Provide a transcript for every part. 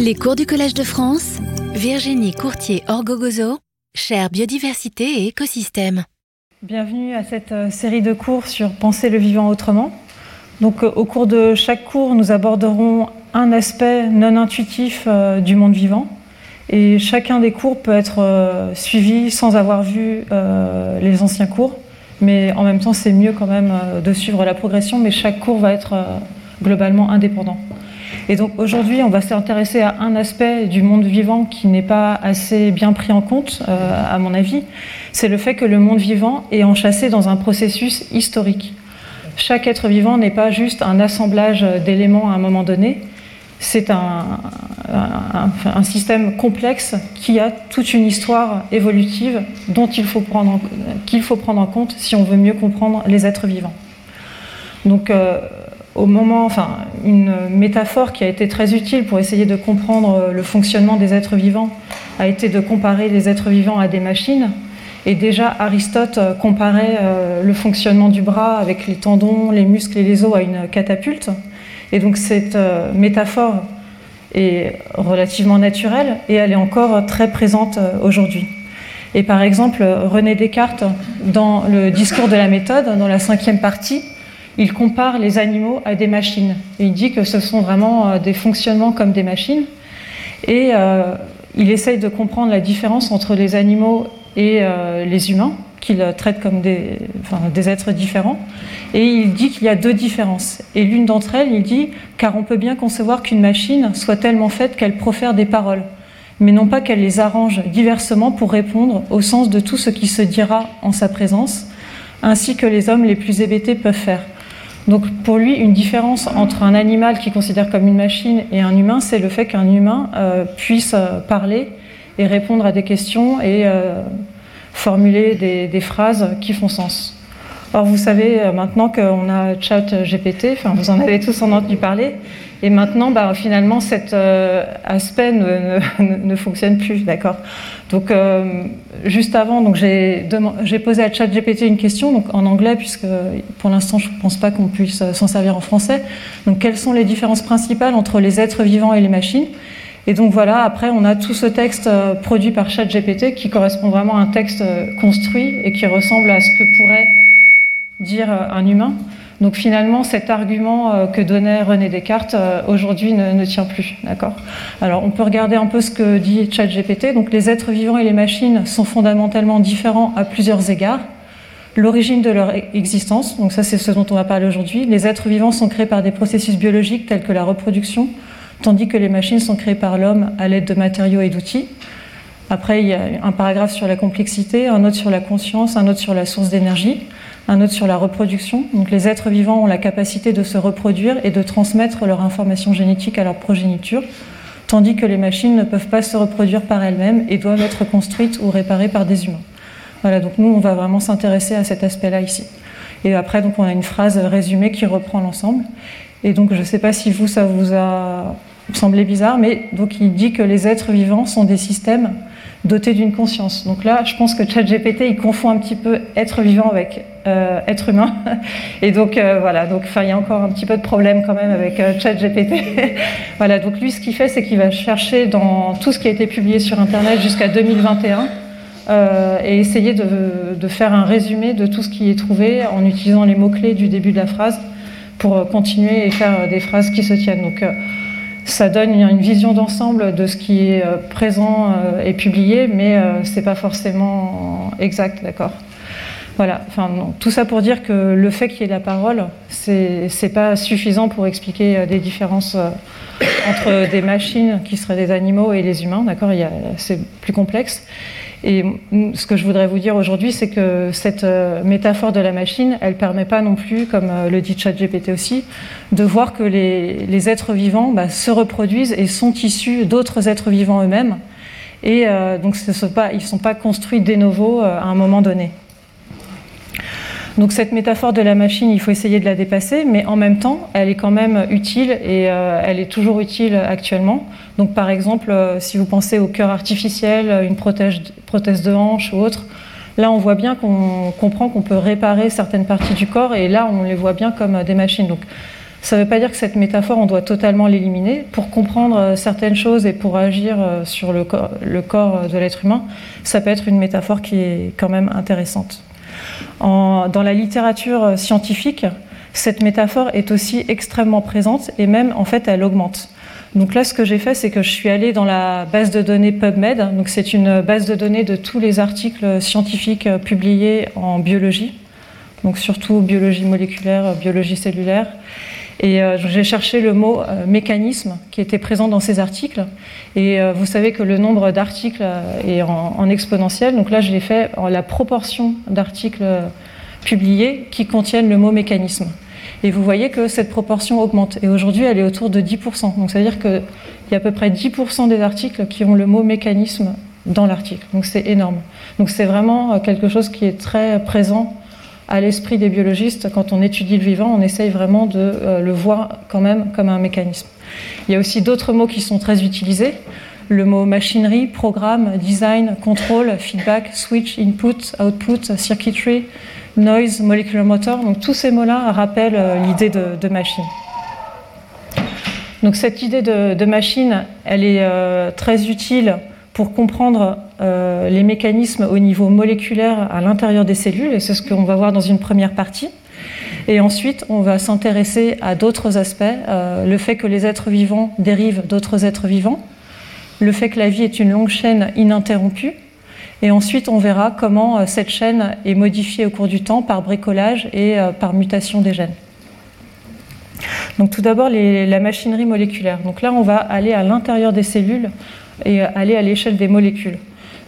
Les cours du Collège de France, Virginie Courtier-Orgogozo, chère biodiversité et écosystème. Bienvenue à cette euh, série de cours sur Penser le vivant autrement. Donc, euh, au cours de chaque cours, nous aborderons un aspect non intuitif euh, du monde vivant. Et chacun des cours peut être suivi sans avoir vu les anciens cours. Mais en même temps, c'est mieux quand même de suivre la progression, mais chaque cours va être globalement indépendant. Et donc aujourd'hui, on va s'intéresser à un aspect du monde vivant qui n'est pas assez bien pris en compte, euh, à mon avis. C'est le fait que le monde vivant est enchâssé dans un processus historique. Chaque être vivant n'est pas juste un assemblage d'éléments à un moment donné, c'est un, système complexe qui a toute une histoire évolutive dont il faut prendre, qu'il faut prendre en compte si on veut mieux comprendre les êtres vivants. Donc, euh, au moment, enfin, une métaphore qui a été très utile pour essayer de comprendre euh, le fonctionnement des êtres vivants a été de comparer les êtres vivants à des machines. Et déjà, Aristote euh, comparait euh, le fonctionnement du bras avec les tendons, les muscles et les os à une catapulte. Et donc cette métaphore est relativement naturelle et elle est encore très présente aujourd'hui. Et par exemple, René Descartes, dans le discours de la méthode, dans la cinquième partie, il compare les animaux à des machines. il dit que ce sont vraiment euh, des fonctionnements comme des machines. Et euh, il essaye de comprendre la différence entre les animaux et euh, les humains, qu'il traite comme des, des, êtres différents. Et il dit qu'il y a deux différences. Et l'une d'entre elles, il dit, car on peut bien concevoir qu'une machine soit tellement faite qu'elle profère des paroles, mais non pas qu'elle les arrange diversement pour répondre au sens de tout ce qui se dira en sa présence, ainsi que les hommes les plus hébétés peuvent faire. Donc pour lui, une différence entre un animal qu'il considère comme une machine et un humain, c'est le fait qu'un humain euh, puisse euh, parler et répondre à des questions et euh, formuler des, phrases qui font sens. Or, vous savez maintenant qu'on a chat GPT, enfin vous en avez tous entendu parler, et maintenant, bah, finalement, cet aspect ne, fonctionne plus, d'accord? Donc, juste avant, donc j'ai posé à ChatGPT une question donc en anglais, puisque pour l'instant, je ne pense pas qu'on puisse s'en servir en français. Donc, quelles sont les différences principales entre les êtres vivants et les machines? Et donc voilà, après, on a tout ce texte euh, produit par ChatGPT qui correspond vraiment à un texte euh, construit et qui ressemble à ce que pourrait dire euh, un humain. Donc finalement, cet argument euh, que donnait René Descartes euh, aujourd'hui ne, tient plus. D'accord? Alors on peut regarder un peu ce que dit ChatGPT. Donc les êtres vivants et les machines sont fondamentalement différents à plusieurs égards. L'origine de leur existence, donc ça c'est ce dont on va parler aujourd'hui. Les êtres vivants sont créés par des processus biologiques tels que la reproduction, tandis que les machines sont créées par l'homme à l'aide de matériaux et d'outils. Après, il y a un paragraphe sur la complexité, un autre sur la conscience, un autre sur la source d'énergie un autre sur la reproduction. Les êtres vivants ont la capacité de se reproduire et de transmettre leur information génétique à leur progéniture, tandis que les machines ne peuvent pas se reproduire par elles-mêmes et doivent être construites ou réparées par des humains. Voilà, donc nous, on va vraiment s'intéresser à cet aspect-là ici. Et après, on a une phrase résumée qui reprend l'ensemble. Et donc, je ne sais pas si vous, ça vous a semblé bizarre, mais donc il dit que les êtres vivants sont des systèmes doté d'une conscience. Donc là, je pense que ChatGPT, il confond un petit peu être vivant avec euh, être humain. Et donc euh, voilà, donc il y a encore un petit peu de problème quand même avec euh, ChatGPT. voilà, donc lui, ce qu'il fait, c'est qu'il va chercher dans tout ce qui a été publié sur Internet jusqu'à 2021 et essayer de, de, faire un résumé de tout ce qui est trouvé en utilisant les mots-clés du début de la phrase pour continuer et faire des phrases qui se tiennent. Donc ça donne une vision d'ensemble de ce qui est euh, présent euh, et publié, mais euh, ce n'est pas forcément exact, d'accord voilà, enfin, tout ça pour dire que le fait qu'il y ait la parole, c'est pas suffisant pour expliquer des différences entre des machines qui seraient des animaux et les humains, d'accord C'est plus complexe. Et ce que je voudrais vous dire aujourd'hui, c'est que cette euh, métaphore de la machine, elle ne permet pas non plus, comme euh, le dit ChatGPT aussi, de voir que les, êtres vivants bah, se reproduisent et sont issus d'autres êtres vivants eux-mêmes. Et euh, donc, ils ne sont pas construits de nouveau à un moment donné. Donc cette métaphore de la machine, il faut essayer de la dépasser, mais en même temps, elle est quand même utile et elle est toujours utile actuellement. Donc par exemple, euh, si vous pensez au cœur artificiel, une prothèse, de hanche ou autre, là on voit bien qu'on comprend qu'on peut réparer certaines parties du corps et là on les voit bien comme des machines. Donc Ça ne veut pas dire que cette métaphore, on doit totalement l'éliminer. Pour comprendre euh, certaines choses et pour agir euh, sur le corps, de l'être humain, ça peut être une métaphore qui est quand même intéressante. Dans la littérature scientifique, cette métaphore est aussi extrêmement présente et même en fait elle augmente. Donc là, ce que j'ai fait, c'est que je suis allée dans la base de données PubMed. Donc c'est une base de données de tous les articles scientifiques publiés en biologie, donc surtout biologie moléculaire, biologie cellulaire. Et euh, j'ai cherché le mot euh, mécanisme qui était présent dans ces articles. Et euh, vous savez que le nombre d'articles est en, en, exponentiel. Donc là, je l'ai fait en la proportion d'articles publiés qui contiennent le mot mécanisme. Et vous voyez que cette proportion augmente. Et aujourd'hui, elle est autour de 10%. Donc ça veut dire qu'il y a à peu près 10% des articles qui ont le mot mécanisme dans l'article. Donc c'est énorme. Donc c'est vraiment quelque chose qui est très présent à l'esprit des biologistes, quand on étudie le vivant, on essaye vraiment de euh, le voir quand même comme un mécanisme. Il y a aussi d'autres mots qui sont très utilisés. Le mot machinerie, programme, design, contrôle, feedback, switch, input, output, circuitry, noise, molecular motor. Donc tous ces mots-là rappellent euh, l'idée de, machine. Donc cette idée de, machine, elle est euh, très utile pour comprendre euh, les mécanismes au niveau moléculaire à l'intérieur des cellules, et c'est ce qu'on va voir dans une première partie. Et ensuite, on va s'intéresser à d'autres aspects, le fait que les êtres vivants dérivent d'autres êtres vivants, le fait que la vie est une longue chaîne ininterrompue, et ensuite on verra comment euh, cette chaîne est modifiée au cours du temps par bricolage et euh, par mutation des gènes. Donc tout d'abord la machinerie moléculaire. Donc là on va aller à l'intérieur des cellules et aller à l'échelle des molécules.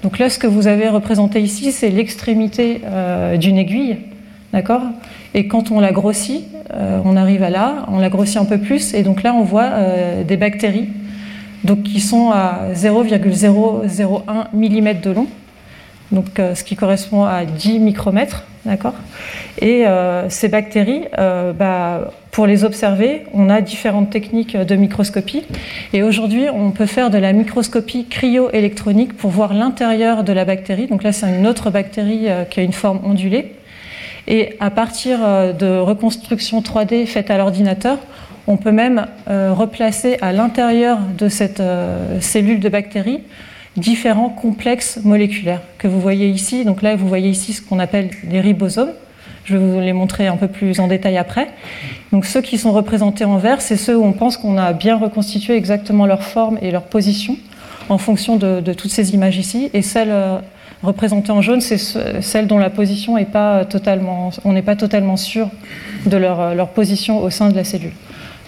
Donc là, ce que vous avez représenté ici, c'est l'extrémité euh, d'une aiguille, d'accord? Et quand on la grossit, euh, on arrive à là, on la grossit un peu plus, et donc là, on voit euh, des bactéries, donc qui sont à 0,001 mm de long, donc euh, ce qui correspond à 10 micromètres, d'accord? Et euh, ces bactéries, euh, bah, pour les observer, on a différentes techniques de microscopie. Et aujourd'hui, on peut faire de la microscopie cryo-électronique pour voir l'intérieur de la bactérie. Donc là, c'est une autre bactérie qui a une forme ondulée. Et à partir de reconstruction 3D faite à l'ordinateur, on peut même replacer à l'intérieur de cette cellule de bactérie différents complexes moléculaires que vous voyez ici. Donc là, vous voyez ici ce qu'on appelle les ribosomes. Je vais vous les montrer un peu plus en détail après. Donc ceux qui sont représentés en vert, c'est ceux où on pense qu'on a bien reconstitué exactement leur forme et leur position en fonction de, toutes ces images ici. Et celles euh, représentées en jaune, c'est celles dont la position est pas totalement, on n'est pas totalement sûr de leur, euh, leur position au sein de la cellule.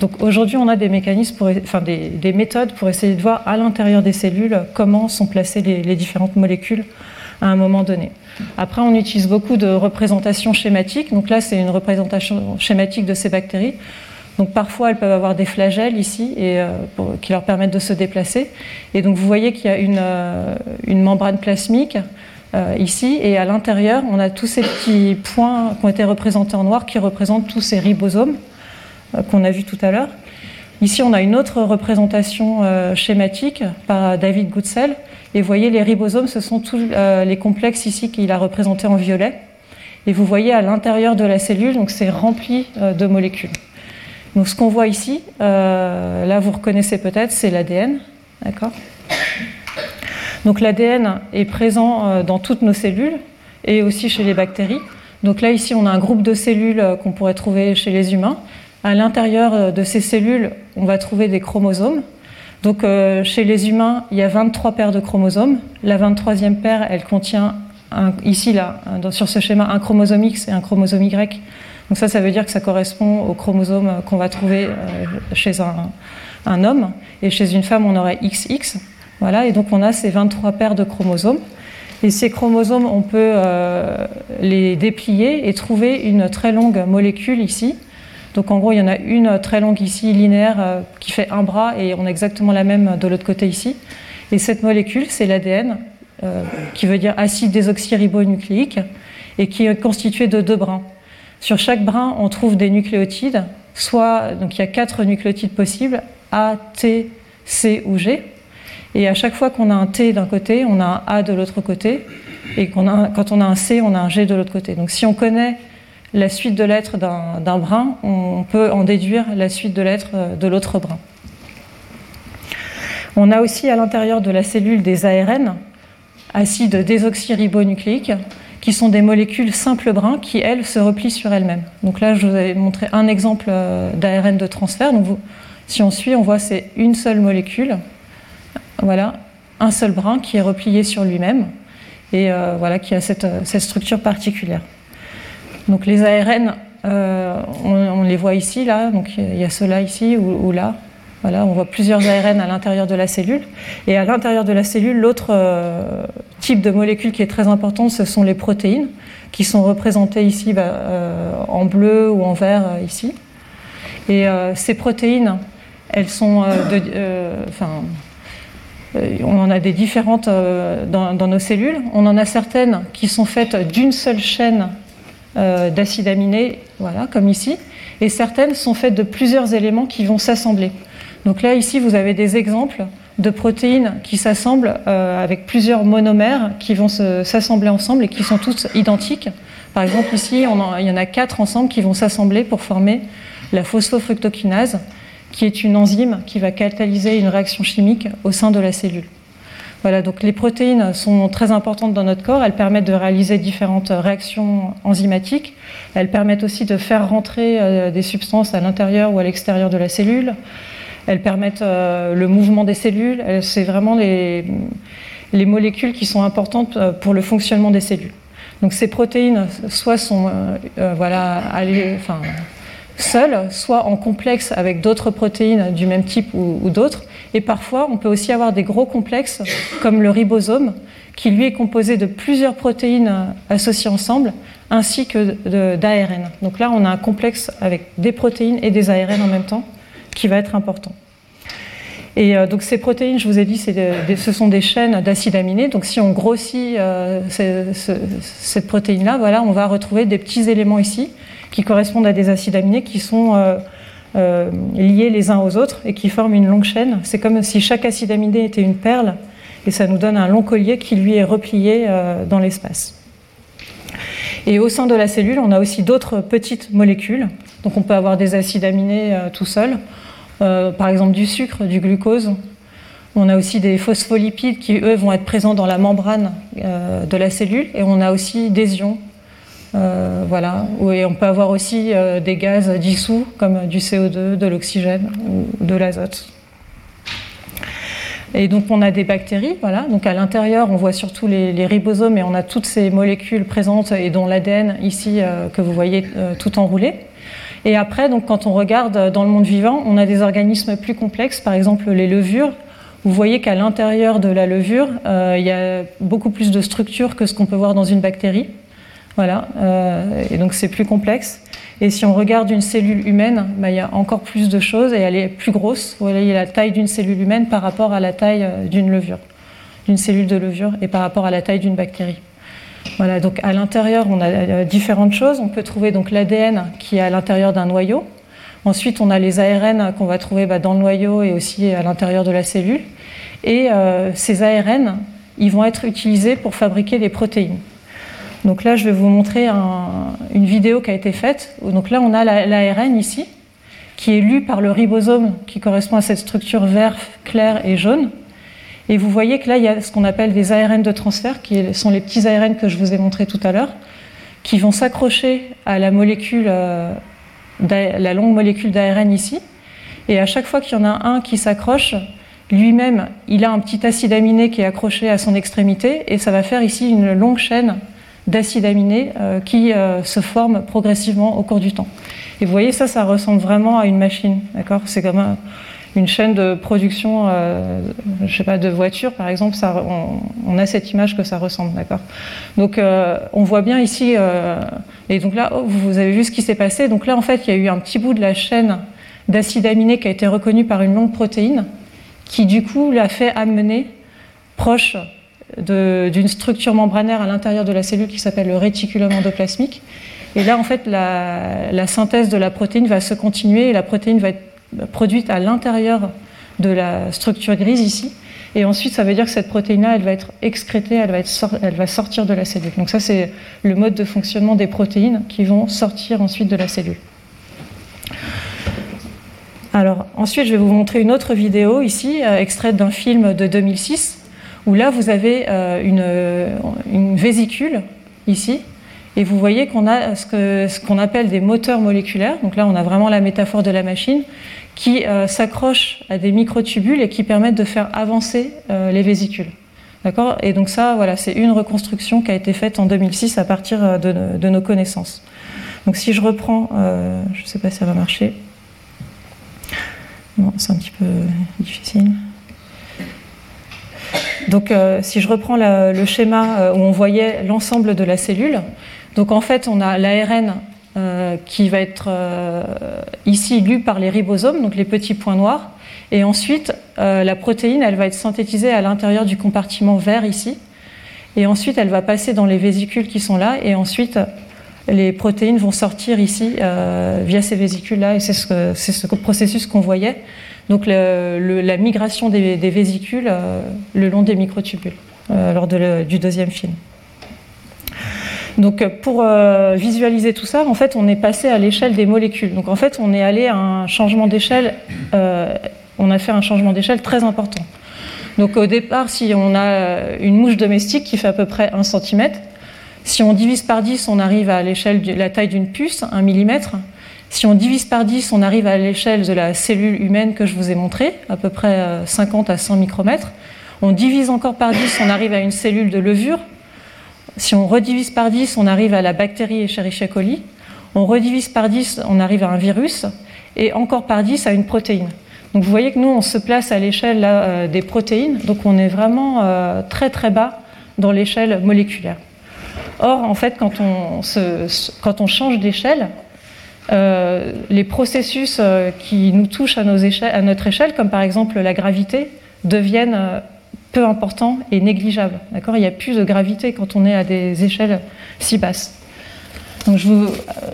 Donc aujourd'hui, on a des mécanismes, enfin des, des, méthodes pour essayer de voir à l'intérieur des cellules comment sont placées les, différentes molécules à un moment donné. Après, on utilise beaucoup de représentations schématiques. Donc là, c'est une représentation schématique de ces bactéries. Donc parfois, elles peuvent avoir des flagelles ici euh, qui leur permettent de se déplacer. Et donc vous voyez qu'il y a une, euh, membrane plasmique euh, ici, et à l'intérieur, on a tous ces petits points qui ont été représentés en noir qui représentent tous ces ribosomes. Euh, qu'on a vu tout à l'heure. Ici, on a une autre représentation euh, schématique par David Goodsell. Et vous voyez, les ribosomes, ce sont tous euh, les complexes ici qu'il a représentés en violet. Et vous voyez à l'intérieur de la cellule, donc c'est rempli de molécules. Donc ce qu'on voit ici, là vous reconnaissez peut-être, c'est l'ADN, d'accord? Donc l'ADN est présent dans toutes nos cellules et aussi chez les bactéries. Donc là ici, on a un groupe de cellules qu'on pourrait trouver chez les humains. À l'intérieur euh, de ces cellules, on va trouver des chromosomes. Donc euh, chez les humains, il y a 23 paires de chromosomes. La 23e paire, elle contient ici là, sur ce schéma, un chromosome X et un chromosome Y. Donc ça, ça veut dire que ça correspond au chromosome qu'on va trouver euh, chez un, homme. Et chez une femme, on aurait XX. Voilà, et donc on a ces 23 paires de chromosomes. Et ces chromosomes, on peut euh, les déplier et trouver une très longue molécule ici donc en gros, il y en a une très longue ici, linéaire, euh, qui fait un bras, et on a exactement la même de l'autre côté ici. Et cette molécule, c'est l'ADN, euh, qui veut dire acide désoxyribonucléique, et qui est constitué de deux brins. Sur chaque brin, on trouve des nucléotides, soit, donc il y a quatre nucléotides possibles, A, T, C ou G. Et à chaque fois qu'on a un T d'un côté, on a un A de l'autre côté, et a, quand on a un C, on a un G de l'autre côté. Donc si on connaît la suite de lettres d'un brin, on peut en déduire la suite de lettres de l'autre brin. On a aussi à l'intérieur de la cellule des ARN, acides désoxyribonucléiques, qui sont des molécules simples brins qui, elles, se replient sur elles-mêmes. Donc là, je vous ai montré un exemple euh, d'ARN de transfert. Si on suit, on voit c'est une seule molécule, voilà, un seul brin qui est replié sur lui-même et euh, voilà, qui a cette, structure particulière. Donc les ARN, euh, on, les voit ici, là, donc il y a ceux-là ici ou, là. Voilà, on voit plusieurs ARN à l'intérieur de la cellule. Et à l'intérieur de la cellule, l'autre euh, type de molécule qui est très important, ce sont les protéines, qui sont représentées ici bah, en bleu ou en vert ici. Et ces protéines, elles sont de, euh, on en a des différentes euh, dans, nos cellules. On en a certaines qui sont faites d'une seule chaîne euh, d'acides aminés, voilà, comme ici, et certaines sont faites de plusieurs éléments qui vont s'assembler. Donc là, ici, vous avez des exemples de protéines qui s'assemblent avec plusieurs monomères qui vont s'assembler ensemble et qui sont toutes identiques. Par exemple, ici, il y en a quatre ensemble qui vont s'assembler pour former la phosphofructokinase, qui est une enzyme qui va catalyser une réaction chimique au sein de la cellule. Voilà, donc les protéines sont très importantes dans notre corps. Elles permettent de réaliser différentes réactions enzymatiques. Elles permettent aussi de faire rentrer euh, des substances à l'intérieur ou à l'extérieur de la cellule. Elles permettent euh, le mouvement des cellules. C'est vraiment les, les, molécules qui sont importantes euh, pour le fonctionnement des cellules. Donc ces protéines, soit sont voilà, enfin, seul, soit en complexe avec d'autres protéines du même type ou, d'autres. Et parfois, on peut aussi avoir des gros complexes, comme le ribosome, qui lui est composé de plusieurs protéines associées ensemble, ainsi que d'ARN. Donc là, on a un complexe avec des protéines et des ARN en même temps, qui va être important. Et euh, donc ces protéines, je vous ai dit, ce sont des chaînes d'acides aminés. Donc si on grossit euh, cette protéine-là, voilà, on va retrouver des petits éléments ici qui correspondent à des acides aminés qui sont euh, euh, liés les uns aux autres et qui forment une longue chaîne. C'est comme si chaque acide aminé était une perle et ça nous donne un long collier qui lui est replié euh, dans l'espace. Et au sein de la cellule, on a aussi d'autres petites molécules. Donc on peut avoir des acides aminés tout seuls, par exemple du sucre, du glucose. On a aussi des phospholipides qui, eux, vont être présents dans la membrane de la cellule. Et on a aussi des ions euh, voilà. Et on peut avoir aussi euh, des gaz dissous comme du CO2, de l'oxygène ou de l'azote. Et donc on a des bactéries, voilà. Donc à l'intérieur, on voit surtout les, ribosomes et on a toutes ces molécules présentes et dont l'ADN ici euh, que vous voyez tout enroulé. Et après, donc quand on regarde dans le monde vivant, on a des organismes plus complexes, par exemple les levures. Vous voyez qu'à l'intérieur de la levure, il y a beaucoup plus de structures que ce qu'on peut voir dans une bactérie. Voilà, euh, et donc c'est plus complexe. Et si on regarde une cellule humaine, bah, il y a encore plus de choses et elle est plus grosse. Vous voyez la taille d'une cellule humaine par rapport à la taille euh, d'une levure, d'une cellule de levure et par rapport à la taille d'une bactérie. Voilà, donc à l'intérieur, on a euh, différentes choses. On peut trouver donc l'ADN qui est à l'intérieur d'un noyau. Ensuite, on a les ARN qu'on va trouver bah, dans le noyau et aussi à l'intérieur de la cellule. Et ces ARN, ils vont être utilisés pour fabriquer des protéines. Donc là, je vais vous montrer une vidéo qui a été faite. Donc là, on a l'ARN ici, qui est lu par le ribosome, qui correspond à cette structure vert, clair et jaune. Et vous voyez que là, il y a ce qu'on appelle des ARN de transfert, qui sont les petits ARN que je vous ai montrés tout à l'heure, qui vont s'accrocher à la molécule, euh, la longue molécule d'ARN ici. Et à chaque fois qu'il y en a un qui s'accroche, lui-même, il a un petit acide aminé qui est accroché à son extrémité, et ça va faire ici une longue chaîne d'acides aminés euh, qui euh, se forment progressivement au cours du temps. Et vous voyez, ça, ça ressemble vraiment à une machine, d'accord? C'est comme une chaîne de production, euh, je sais pas, de voitures, par exemple. On, a cette image que ça ressemble, d'accord? Donc, on voit bien ici, et donc là, oh, vous avez vu ce qui s'est passé. Donc là, en fait, il y a eu un petit bout de la chaîne d'acides aminés qui a été reconnu par une longue protéine, qui du coup l'a fait amener proche d'une structure membranaire à l'intérieur de la cellule qui s'appelle le réticulum endoplasmique. Et là, en fait, la, synthèse de la protéine va se continuer et la protéine va être produite à l'intérieur de la structure grise ici. Et ensuite, ça veut dire que cette protéine-là, elle va être excrétée, elle va, être elle va sortir de la cellule. Donc ça, c'est le mode de fonctionnement des protéines qui vont sortir ensuite de la cellule. Alors ensuite, je vais vous montrer une autre vidéo ici, euh, extraite d'un film de 2006, où là, vous avez euh, une, vésicule ici, et vous voyez qu'on a ce qu'on appelle des moteurs moléculaires. Donc là, on a vraiment la métaphore de la machine qui euh, s'accrochent à des microtubules et qui permettent de faire avancer les vésicules. D'accord? Et donc ça, voilà, c'est une reconstruction qui a été faite en 2006 à partir de nos connaissances. Donc si je reprends, je ne sais pas si ça va marcher c'est un petit peu difficile. Donc, euh, si je reprends le schéma euh, où on voyait l'ensemble de la cellule, donc en fait, on a l'ARN euh, qui va être ici lu par les ribosomes, donc les petits points noirs, et ensuite la protéine, elle va être synthétisée à l'intérieur du compartiment vert ici, et ensuite elle va passer dans les vésicules qui sont là, et ensuite les protéines vont sortir ici via ces vésicules-là, et c'est ce, processus qu'on voyait. Donc la migration des, vésicules euh, le long des microtubules euh, lors du deuxième film. Donc pour visualiser tout ça, en fait, on est passé à l'échelle des molécules. Donc en fait, on est allé à un changement d'échelle. on a fait un changement d'échelle très important. Donc au départ, si on a une mouche domestique qui fait à peu près 1 cm, si on divise par 10, on arrive à l'échelle de la taille d'une puce, 1 mm. Si on divise par 10, on arrive à l'échelle de la cellule humaine que je vous ai montrée, à peu près 50 euh, à 100 micromètres. On divise encore par 10, on arrive à une cellule de levure. Si on redivise par 10, on arrive à la bactérie Escherichia coli. On redivise par 10, on arrive à un virus. Et encore par 10, à une protéine. Donc vous voyez que nous, on se place à l'échelle euh, des protéines. Donc on est vraiment euh, très très bas dans l'échelle moléculaire. Or, en fait, quand on, change d'échelle, euh, les processus euh, qui nous touchent à, notre échelle, comme par exemple la gravité, deviennent euh, peu importants et négligeables. Il n'y a plus de gravité quand on est à des échelles si basses. je,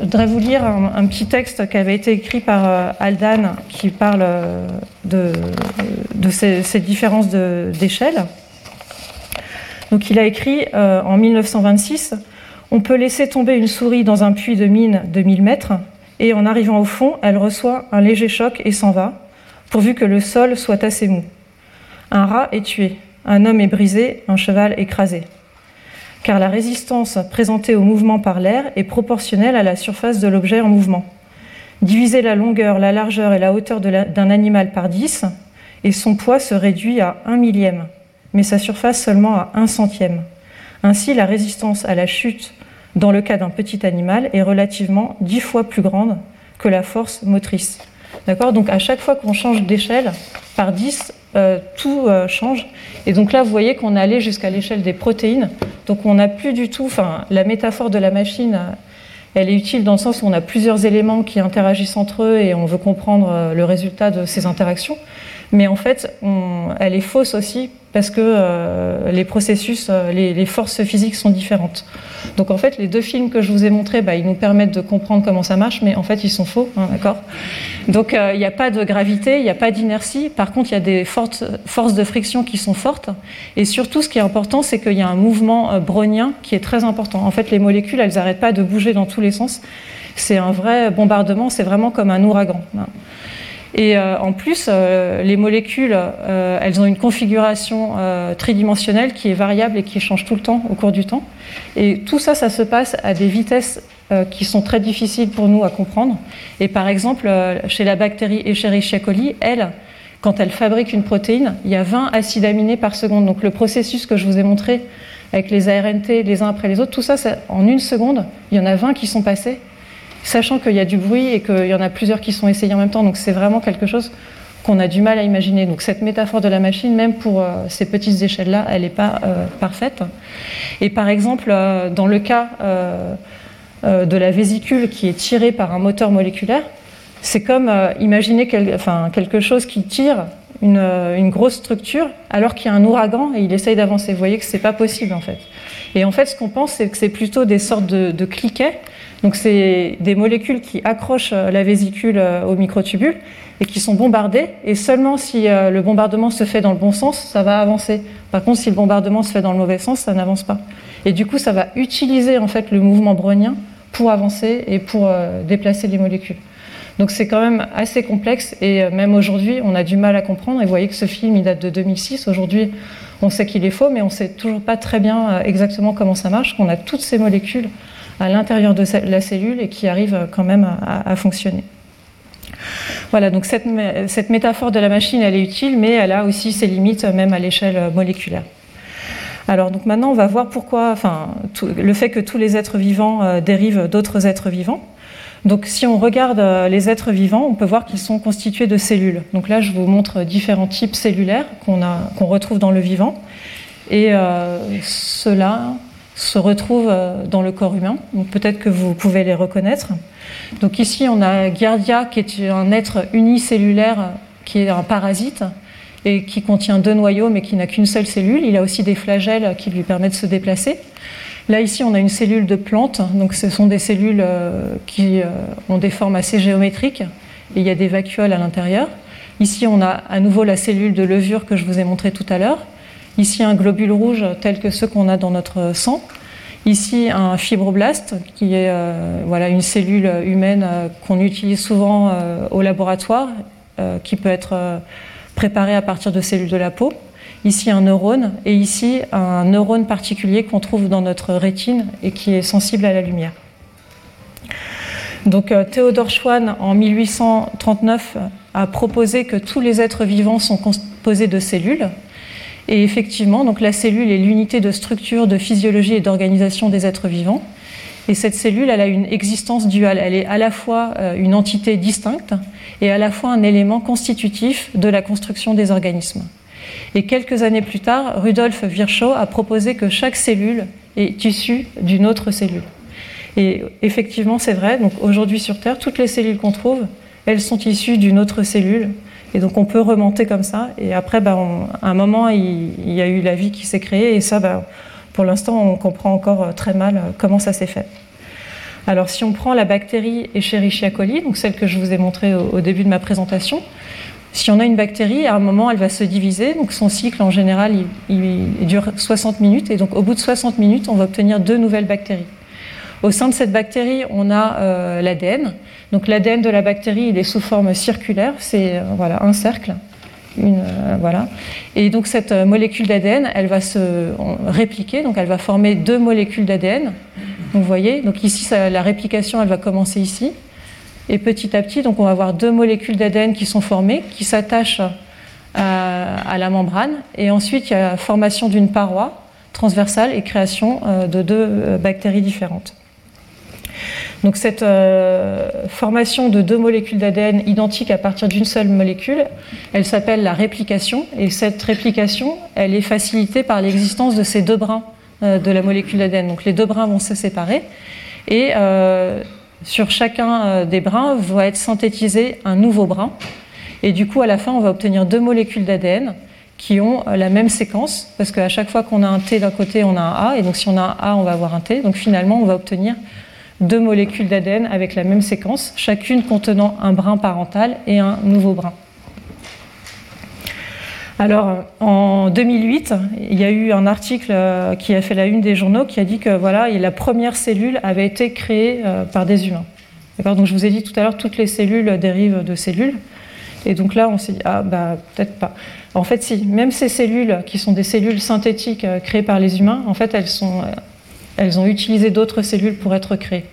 voudrais vous lire un, petit texte qui avait été écrit par Aldan qui parle de, ces, ces, différences d'échelle. Donc il a écrit en 1926 On peut laisser tomber une souris dans un puits de mine de 1000 mètres, et en arrivant au fond, elle reçoit un léger choc et s'en va, pourvu que le sol soit assez mou. Un rat est tué, un homme est brisé, un cheval écrasé. Car la résistance présentée au mouvement par l'air est proportionnelle à la surface de l'objet en mouvement. Diviser la longueur, la largeur et la hauteur d'un animal par 10, et son poids se réduit à un millième mais sa surface seulement à un centième. Ainsi, la résistance à la chute dans le cas d'un petit animal est relativement dix fois plus grande que la force motrice. D'accord? Donc à chaque fois qu'on change d'échelle par 10, euh, tout euh, change. Et donc là, vous voyez qu'on est allé jusqu'à l'échelle des protéines. Donc on n'a plus du tout, enfin, la métaphore de la machine, euh, elle est utile dans le sens où on a plusieurs éléments qui interagissent entre eux et on veut comprendre le résultat de ces interactions. Mais en fait, elle est fausse aussi parce que euh, les processus, euh, les, forces physiques sont différentes. Donc en fait, les deux films que je vous ai montrés, bah, ils nous permettent de comprendre comment ça marche, mais en fait, ils sont faux, hein, d'accord? Donc euh, il n'y a pas de gravité, il n'y a pas d'inertie. Par contre, il y a des forces de friction qui sont fortes. Et surtout, ce qui est important, c'est qu'il y a un mouvement brownien qui est très important. En fait, les molécules, elles n'arrêtent pas de bouger dans tous les sens. C'est un vrai bombardement, c'est vraiment comme un ouragan. Hein. Et euh, en plus, euh, les molécules, euh, elles ont une configuration tridimensionnelle qui est variable et qui change tout le temps au cours du temps. Et tout ça, ça se passe à des vitesses qui sont très difficiles pour nous à comprendre. Et par exemple, chez la bactérie Escherichia coli, elle, quand elle fabrique une protéine, il y a 20 acides aminés par seconde. Donc le processus que je vous ai montré avec les ARNT les uns après les autres, tout ça, en une seconde, il y en a 20 qui sont passés sachant qu'il y a du bruit et qu'il y en a plusieurs qui sont essayés en même temps. Donc c'est vraiment quelque chose qu'on a du mal à imaginer. Donc cette métaphore de la machine, même pour euh, ces petites échelles-là, elle n'est pas euh, parfaite. Et par exemple, euh, dans le cas de la vésicule qui est tirée par un moteur moléculaire, c'est comme imaginer quelque chose qui tire une, grosse structure alors qu'il y a un ouragan et il essaye d'avancer. Vous voyez que c'est pas possible en fait. Et en fait, ce qu'on pense, c'est que c'est plutôt des sortes de, de cliquets. Donc, c'est des molécules qui accrochent la vésicule au microtubule et qui sont bombardées. Et seulement si le bombardement se fait dans le bon sens, ça va avancer. Par contre, si le bombardement se fait dans le mauvais sens, ça n'avance pas. Et du coup, ça va utiliser en fait le mouvement brownien pour avancer et pour euh, déplacer les molécules. Donc c'est quand même assez complexe et euh, même aujourd'hui, on a du mal à comprendre. Et vous voyez que ce film, il date de 2006. Aujourd'hui, on sait qu'il est faux, mais on ne sait toujours pas très bien euh, exactement comment ça marche, qu'on a toutes ces molécules à l'intérieur de la cellule et qui arrivent quand même à, fonctionner. Voilà, donc cette, cette métaphore de la machine, elle est utile, mais elle a aussi ses limites, même à l'échelle moléculaire. Alors donc maintenant on va voir pourquoi, enfin le fait que tous les êtres vivants euh, dérivent d'autres êtres vivants. Donc si on regarde euh, les êtres vivants, on peut voir qu'ils sont constitués de cellules. Donc là je vous montre différents types cellulaires qu'on retrouve dans le vivant. Et euh, ceux-là se retrouvent dans le corps humain. Peut-être que vous pouvez les reconnaître. Donc ici on a Giardia qui est un être unicellulaire qui est un parasite et qui contient deux noyaux mais qui n'a qu'une seule cellule. Il a aussi des flagelles qui lui permettent de se déplacer. Là, ici, on a une cellule de plante. Donc, ce sont des cellules euh, qui euh, ont des formes assez géométriques et il y a des vacuoles à l'intérieur. Ici, on a à nouveau la cellule de levure que je vous ai montrée tout à l'heure. Ici, un globule rouge tel que ceux qu'on a dans notre sang. Ici, un fibroblaste, qui est euh, voilà, une cellule humaine qu'on utilise souvent au laboratoire, qui peut être préparé à partir de cellules de la peau. Ici un neurone et ici un neurone particulier qu'on trouve dans notre rétine et qui est sensible à la lumière. Donc euh, Théodore Schwann en 1839 a proposé que tous les êtres vivants sont composés de cellules. Et effectivement, donc la cellule est l'unité de structure, de physiologie et d'organisation des êtres vivants. Et cette cellule, elle a une existence duale. Elle est à la fois euh, une entité distincte et à la fois un élément constitutif de la construction des organismes. Et quelques années plus tard, Rudolf Virchow a proposé que chaque cellule est issue d'une autre cellule. Et effectivement, c'est vrai. Aujourd'hui sur Terre, toutes les cellules qu'on trouve, elles sont issues d'une autre cellule. Et donc on peut remonter comme ça. Et après, bah, à un moment, il, y a eu la vie qui s'est créée. Et ça, bah, pour l'instant, on comprend encore euh, très mal euh, comment ça s'est fait. Alors, si on prend la bactérie Escherichia coli, donc celle que je vous ai montrée au, début de ma présentation, si on a une bactérie, à un moment, elle va se diviser. Donc, son cycle, en général, il, dure 60 minutes. Et donc, au bout de 60 minutes, on va obtenir deux nouvelles bactéries. Au sein de cette bactérie, on a euh, l'ADN. Donc, l'ADN de la bactérie, il est sous forme circulaire. C'est voilà, un cercle. Euh, voilà. Et donc cette euh, molécule d'ADN, elle va se répliquer, donc elle va former deux molécules d'ADN. vous voyez, donc ici la réplication, elle va commencer ici, et petit à petit, donc on va avoir deux molécules d'ADN qui sont formées, qui s'attachent à, la membrane, et ensuite il y a la formation d'une paroi transversale et création euh, de deux bactéries différentes. Donc cette euh, formation de deux molécules d'ADN identiques à partir d'une seule molécule, elle s'appelle la réplication. Et cette réplication, elle est facilitée par l'existence de ces deux brins euh, de la molécule d'ADN. Donc les deux brins vont se séparer. Et euh, sur chacun des brins va être synthétisé un nouveau brin. Et du coup, à la fin, on va obtenir deux molécules d'ADN qui ont la même séquence, parce qu'à chaque fois qu'on a un T d'un côté, on a un A, et donc si on a un A, on va avoir un T. Donc finalement, on va obtenir deux molécules d'ADN avec la même séquence, chacune contenant un brin parental et un nouveau brin. Alors, en 2008, il y a eu un article euh, qui a fait la une des journaux qui a dit que voilà, la première cellule avait été créée euh, par des humains. Donc, je vous ai dit tout à l'heure, toutes les cellules dérivent de cellules. Et donc là, on s'est dit, ah, bah, peut-être pas. En fait, si, même ces cellules qui sont des cellules synthétiques euh, créées par les humains, en fait, elles sont elles ont utilisé d'autres cellules pour être créées.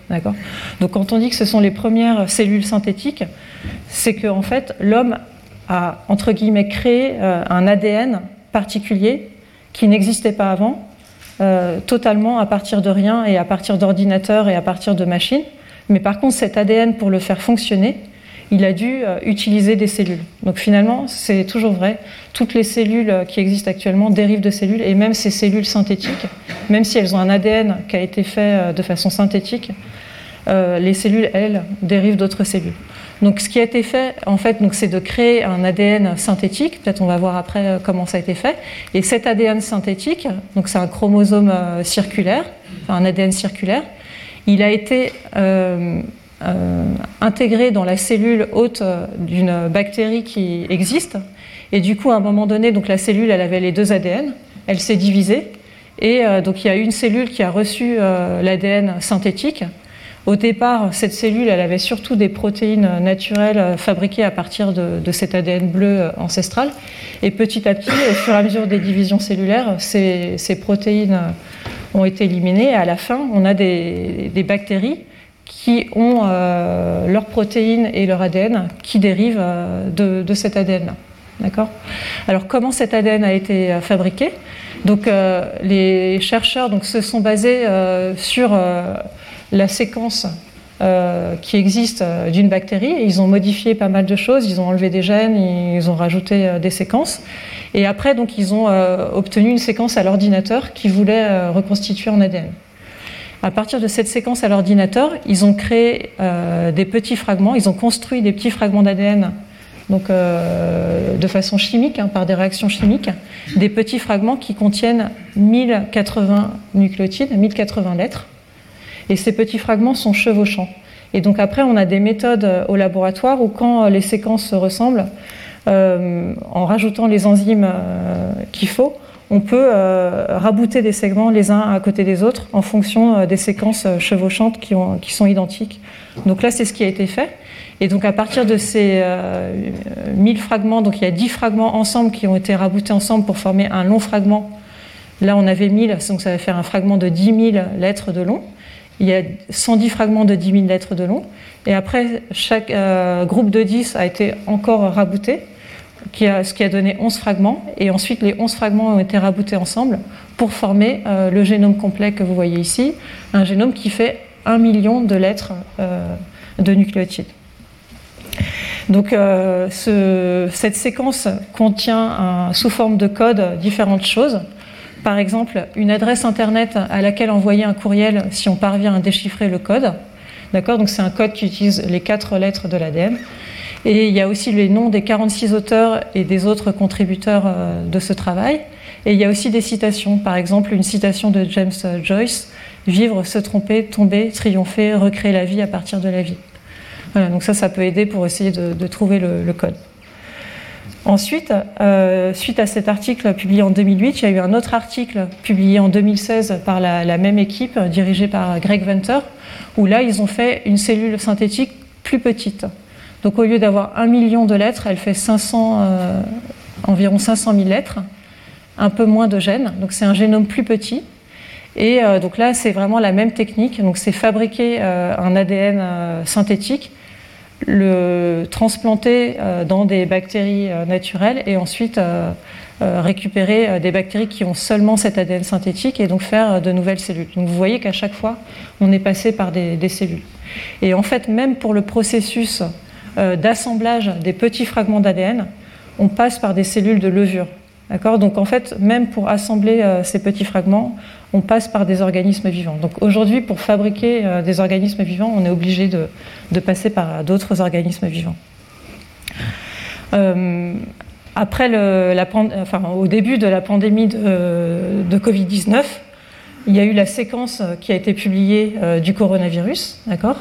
Donc quand on dit que ce sont les premières cellules synthétiques, c'est qu'en en fait, l'homme a, entre guillemets, créé euh, un ADN particulier qui n'existait pas avant, euh, totalement à partir de rien et à partir d'ordinateurs et à partir de machines. Mais par contre, cet ADN, pour le faire fonctionner, il a dû euh, utiliser des cellules. Donc finalement, c'est toujours vrai. Toutes les cellules euh, qui existent actuellement dérivent de cellules, et même ces cellules synthétiques, même si elles ont un ADN qui a été fait euh, de façon synthétique, les cellules, elles, dérivent d'autres cellules. Donc, ce qui a été fait, en fait, c'est de créer un ADN synthétique. Peut-être on va voir après comment ça a été fait. Et cet ADN synthétique, donc c'est un chromosome circulaire, un ADN circulaire, il a été intégré dans la cellule hôte d'une bactérie qui existe. Et du coup, à un moment donné, donc la cellule, elle avait les deux ADN, elle s'est divisée. Et donc, il y a une cellule qui a reçu l'ADN synthétique au départ, cette cellule, elle avait surtout des protéines naturelles euh, fabriquées à partir de, cet ADN bleu euh, ancestral. Et petit à petit, au fur et à mesure des divisions cellulaires, ces, protéines euh, ont été éliminées. Et à la fin, on a des, bactéries qui ont leurs protéines et leur ADN qui dérivent de, cet ADN-là. D'accord? Alors, comment cet ADN a été fabriqué? Donc, les chercheurs se sont basés sur la séquence euh, qui existe euh, d'une bactérie. ils ont modifié pas mal de choses. Ils ont enlevé des gènes, ils ont rajouté euh, des séquences. Et après, donc, ils ont obtenu une séquence à l'ordinateur qui voulait reconstituer en ADN. À partir de cette séquence à l'ordinateur, ils ont créé des petits fragments. Ils ont construit des petits fragments d'ADN. Donc, de façon chimique, hein, par des réactions chimiques, des petits fragments qui contiennent 1080 nucléotides, 1080 lettres. Et ces petits fragments sont chevauchants. Et donc après, on a des méthodes euh, au laboratoire où quand euh, les séquences se ressemblent, euh, en rajoutant les enzymes qu'il faut, on peut rabouter des segments les uns à côté des autres en fonction des séquences chevauchantes qui, ont, qui, sont identiques. Donc là, c'est ce qui a été fait. Et donc à partir de ces 1000 fragments, donc il y a 10 fragments ensemble qui ont été raboutés ensemble pour former un long fragment. Là, on avait 1000, donc ça va faire un fragment de 10 000 lettres de long. Il y a 110 fragments de 10 000 lettres de long. Et après, chaque euh, groupe de 10 a été encore rabouté, ce qui a donné 11 fragments. Et ensuite, les 11 fragments ont été raboutés ensemble pour former euh, le génome complet que vous voyez ici, un génome qui fait 1 million de lettres euh, de nucléotides. Donc cette séquence contient sous forme de code différentes choses par exemple une adresse internet à laquelle envoyer un courriel si on parvient à déchiffrer le code. D'accord? Donc c'est un code qui utilise les quatre lettres de l'ADN. Et il y a aussi les noms des 46 auteurs et des autres contributeurs euh, de ce travail. Et il y a aussi des citations. Par exemple, une citation de James Joyce Vivre, se tromper, tomber, triompher, recréer la vie à partir de la vie. Voilà, donc ça, ça peut aider pour essayer de, trouver le code. Ensuite, euh, suite à cet article publié en 2008, il y a eu un autre article publié en 2016 par la, même équipe, dirigée par Greg Venter, où là, ils ont fait une cellule synthétique plus petite. Donc au lieu d'avoir un million de lettres, elle fait 500, euh, environ 500 000 lettres, un peu moins de gènes. Donc c'est un génome plus petit. Et euh, donc là, c'est vraiment la même technique. Donc c'est fabriquer un ADN synthétique le transplanter euh, dans des bactéries euh, naturelles et ensuite euh, récupérer des bactéries qui ont seulement cet ADN synthétique et donc faire de nouvelles cellules. Donc vous voyez qu'à chaque fois, on est passé par des, cellules. Et en fait, même pour le processus d'assemblage des petits fragments d'ADN, on passe par des cellules de levure. Donc en fait, même pour assembler euh, ces petits fragments, on passe par des organismes vivants. Donc aujourd'hui, pour fabriquer euh, des organismes vivants, on est obligé de, passer par d'autres organismes vivants. Euh, après le, au début de la pandémie de, Covid-19, il y a eu la séquence qui a été publiée du coronavirus, d'accord?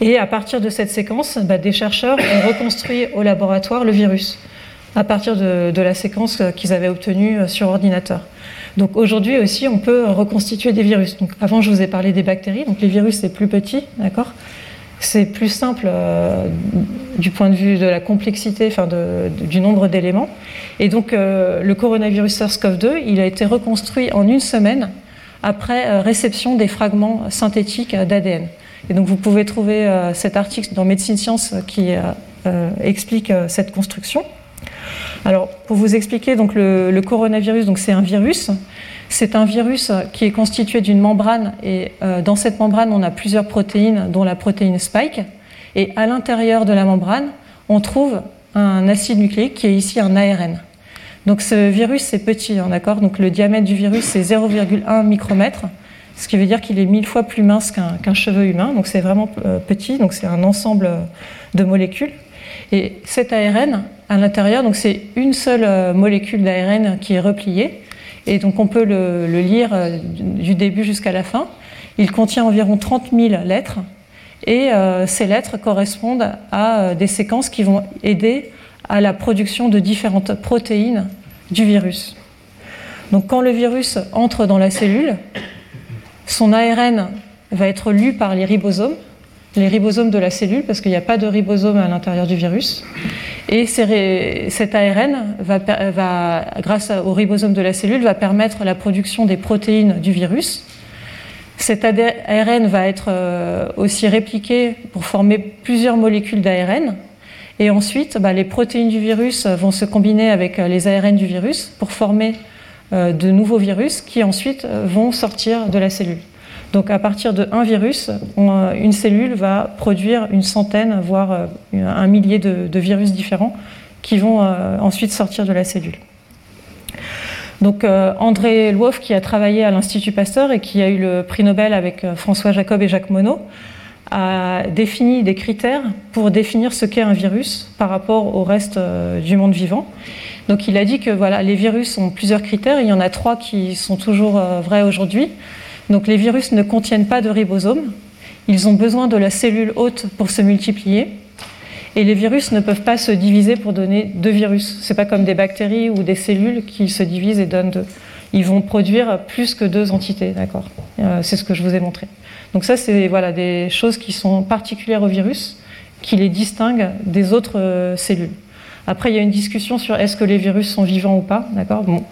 Et à partir de cette séquence, bah, des chercheurs ont reconstruit au laboratoire le virus à partir de, la séquence qu'ils avaient obtenue euh, sur ordinateur. Donc aujourd'hui aussi, on peut reconstituer des virus. Avant, je vous ai parlé des bactéries. Donc les virus, c'est plus petit, d'accord? C'est plus simple euh, du point de vue de la complexité, enfin du nombre d'éléments. Et donc euh, le coronavirus SARS-CoV-2, il a été reconstruit en une semaine après réception des fragments synthétiques d'ADN. Et donc vous pouvez trouver cet article dans Médecine Science qui explique cette construction. Alors, pour vous expliquer, donc le, coronavirus, donc c'est un virus. C'est un virus qui est constitué d'une membrane et euh, dans cette membrane, on a plusieurs protéines, dont la protéine spike. Et à l'intérieur de la membrane, on trouve un acide nucléique qui est ici un ARN. Donc ce virus, c'est petit, hein, d'accord? Donc le diamètre du virus, c'est 0,1 micromètre. ce qui veut dire qu'il est mille fois plus mince qu'un cheveu humain, donc c'est vraiment petit, donc c'est un ensemble de molécules. Et cet ARN, à l'intérieur, donc c'est une seule molécule d'ARN qui est repliée, et donc on peut le, lire du début jusqu'à la fin. Il contient environ 30 000 lettres, et ces lettres correspondent à des séquences qui vont aider à la production de différentes protéines du virus. Donc quand le virus entre dans la cellule, son ARN va être lu par les ribosomes, les ribosomes de la cellule, parce qu'il n'y a pas de ribosome à l'intérieur du virus. Et cet ARN, va, grâce au ribosome de la cellule, va permettre la production des protéines du virus. Cet ARN va être euh, aussi répliqué pour former plusieurs molécules d'ARN, et ensuite, bah, les protéines du virus vont se combiner avec euh, les ARN du virus pour former euh, de nouveaux virus qui ensuite euh, vont sortir de la cellule. Donc à partir de un virus, une cellule va produire une centaine, voire un millier de, virus différents qui vont ensuite sortir de la cellule. Donc André Lwoff, qui a travaillé à l'Institut Pasteur et qui a eu le prix Nobel avec François Jacob et Jacques Monod, a défini des critères pour définir ce qu'est un virus par rapport au reste euh, du monde vivant. Donc il a dit que voilà, les virus ont plusieurs critères, il y en a trois qui sont toujours euh, vrais aujourd'hui. Donc les virus ne contiennent pas de ribosomes, ils ont besoin de la cellule hôte pour se multiplier. Et les virus ne peuvent pas se diviser pour donner deux virus. C'est pas comme des bactéries ou des cellules qui se divisent et donnent deux. Ils vont produire plus que deux entités, d'accord euh, C'est ce que je vous ai montré. Donc ça, c'est voilà, des choses qui sont particulières au virus, qui les distinguent des autres euh, cellules. Après, il y a une discussion sur est-ce que les virus sont vivants ou pas, d'accord bon.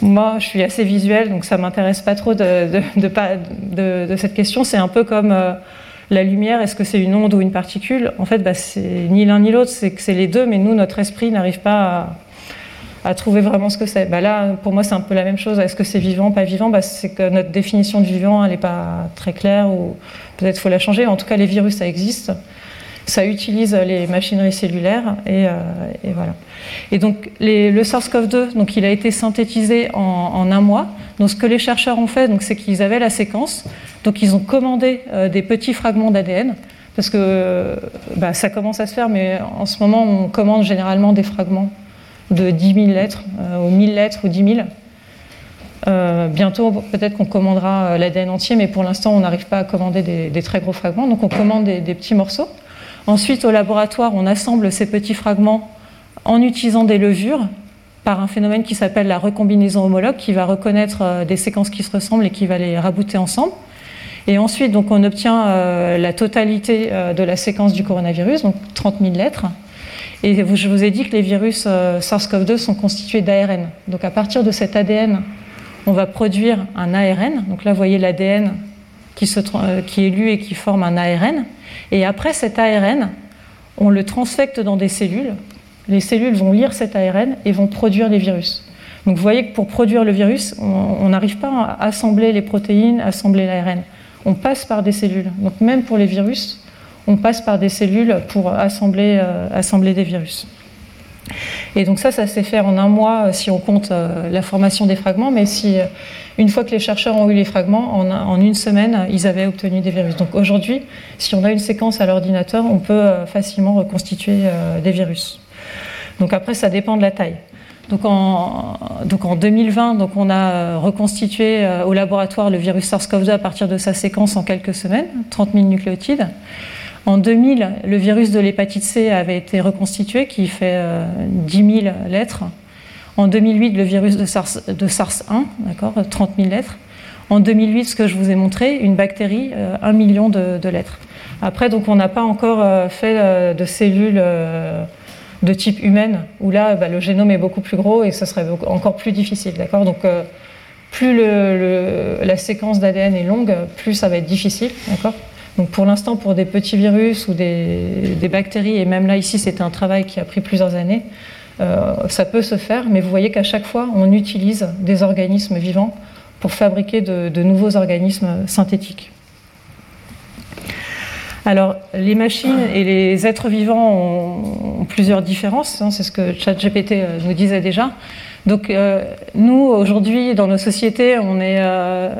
Moi, je suis assez visuelle, donc ça m'intéresse pas trop de, de, cette question. C'est un peu comme euh, la lumière, est-ce que c'est une onde ou une particule? En fait, bah, c'est ni l'un ni l'autre, c'est que c'est les deux, mais nous, notre esprit n'arrive pas à, à trouver vraiment ce que c'est. Bah là, pour moi, c'est un peu la même chose. Est-ce que c'est vivant, pas vivant? Bah, C'est que notre définition de vivant, elle n'est pas très claire, ou peut-être faut la changer. En tout cas, les virus, ça existe. Ça utilise les machineries cellulaires, et, euh, voilà. Et donc, le SARS-CoV-2, donc, il a été synthétisé en, un mois. Donc, ce que les chercheurs ont fait, donc, c'est qu'ils avaient la séquence. Donc, ils ont commandé euh, des petits fragments d'ADN parce que bah, ça commence à se faire, mais en ce moment, on commande généralement des fragments de 10 000 lettres, euh, ou 1000 lettres, ou 10 000. Euh, bientôt, peut-être qu'on commandera euh, l'ADN entier, mais pour l'instant, on n'arrive pas à commander des, très gros fragments, donc on commande des, petits morceaux. Ensuite, au laboratoire, on assemble ces petits fragments en utilisant des levures par un phénomène qui s'appelle la recombinaison homologue, qui va reconnaître des séquences qui se ressemblent et qui va les rabouter ensemble. Et ensuite, donc, on obtient la totalité de la séquence du coronavirus, donc 30 000 lettres. Et je vous ai dit que les virus euh, SARS-CoV-2 sont constitués d'ARN. Donc à partir de cet ADN, on va produire un ARN. Donc là, vous voyez l'ADN qui, euh, qui est lu et qui forme un ARN. Et après cet ARN, on le transfecte dans des cellules. Les cellules vont lire cet ARN et vont produire les virus. Donc vous voyez que pour produire le virus, on n'arrive pas à assembler les protéines, assembler l'ARN. On passe par des cellules. Donc même pour les virus, on passe par des cellules pour assembler, euh, assembler des virus. Et donc ça, ça s'est fait en un mois euh, si on compte euh, la formation des fragments, mais si une fois que les chercheurs ont eu les fragments, en, une semaine, ils avaient obtenu des virus. Donc aujourd'hui, si on a une séquence à l'ordinateur, on peut facilement reconstituer des virus. Donc après, ça dépend de la taille. Donc en, donc en 2020, donc on a reconstitué au laboratoire le virus SARS-CoV-2 à partir de sa séquence en quelques semaines, 30 000 nucléotides. En 2000, le virus de l'hépatite C avait été reconstitué, qui fait 10 euh, 000 lettres. En 2008, le virus de SARS, de SARS 1, d'accord, 30 000 lettres. En 2008, ce que je vous ai montré, une bactérie, 1 euh, million de, lettres. Après, donc, on n'a pas encore euh, fait de cellules de type humaine, où là, bah, le génome est beaucoup plus gros et ce serait encore plus difficile, d'accord Donc, plus la séquence d'ADN est longue, plus ça va être difficile, d'accord donc pour l'instant, pour des petits virus ou des, bactéries, et même là ici c'est un travail qui a pris plusieurs années, euh, ça peut se faire, mais vous voyez qu'à chaque fois on utilise des organismes vivants pour fabriquer de, nouveaux organismes synthétiques. Alors, les machines et les êtres vivants ont, plusieurs différences, hein, c'est ce que ChatGPT euh, nous disait déjà. Donc nous, aujourd'hui, dans nos sociétés, on est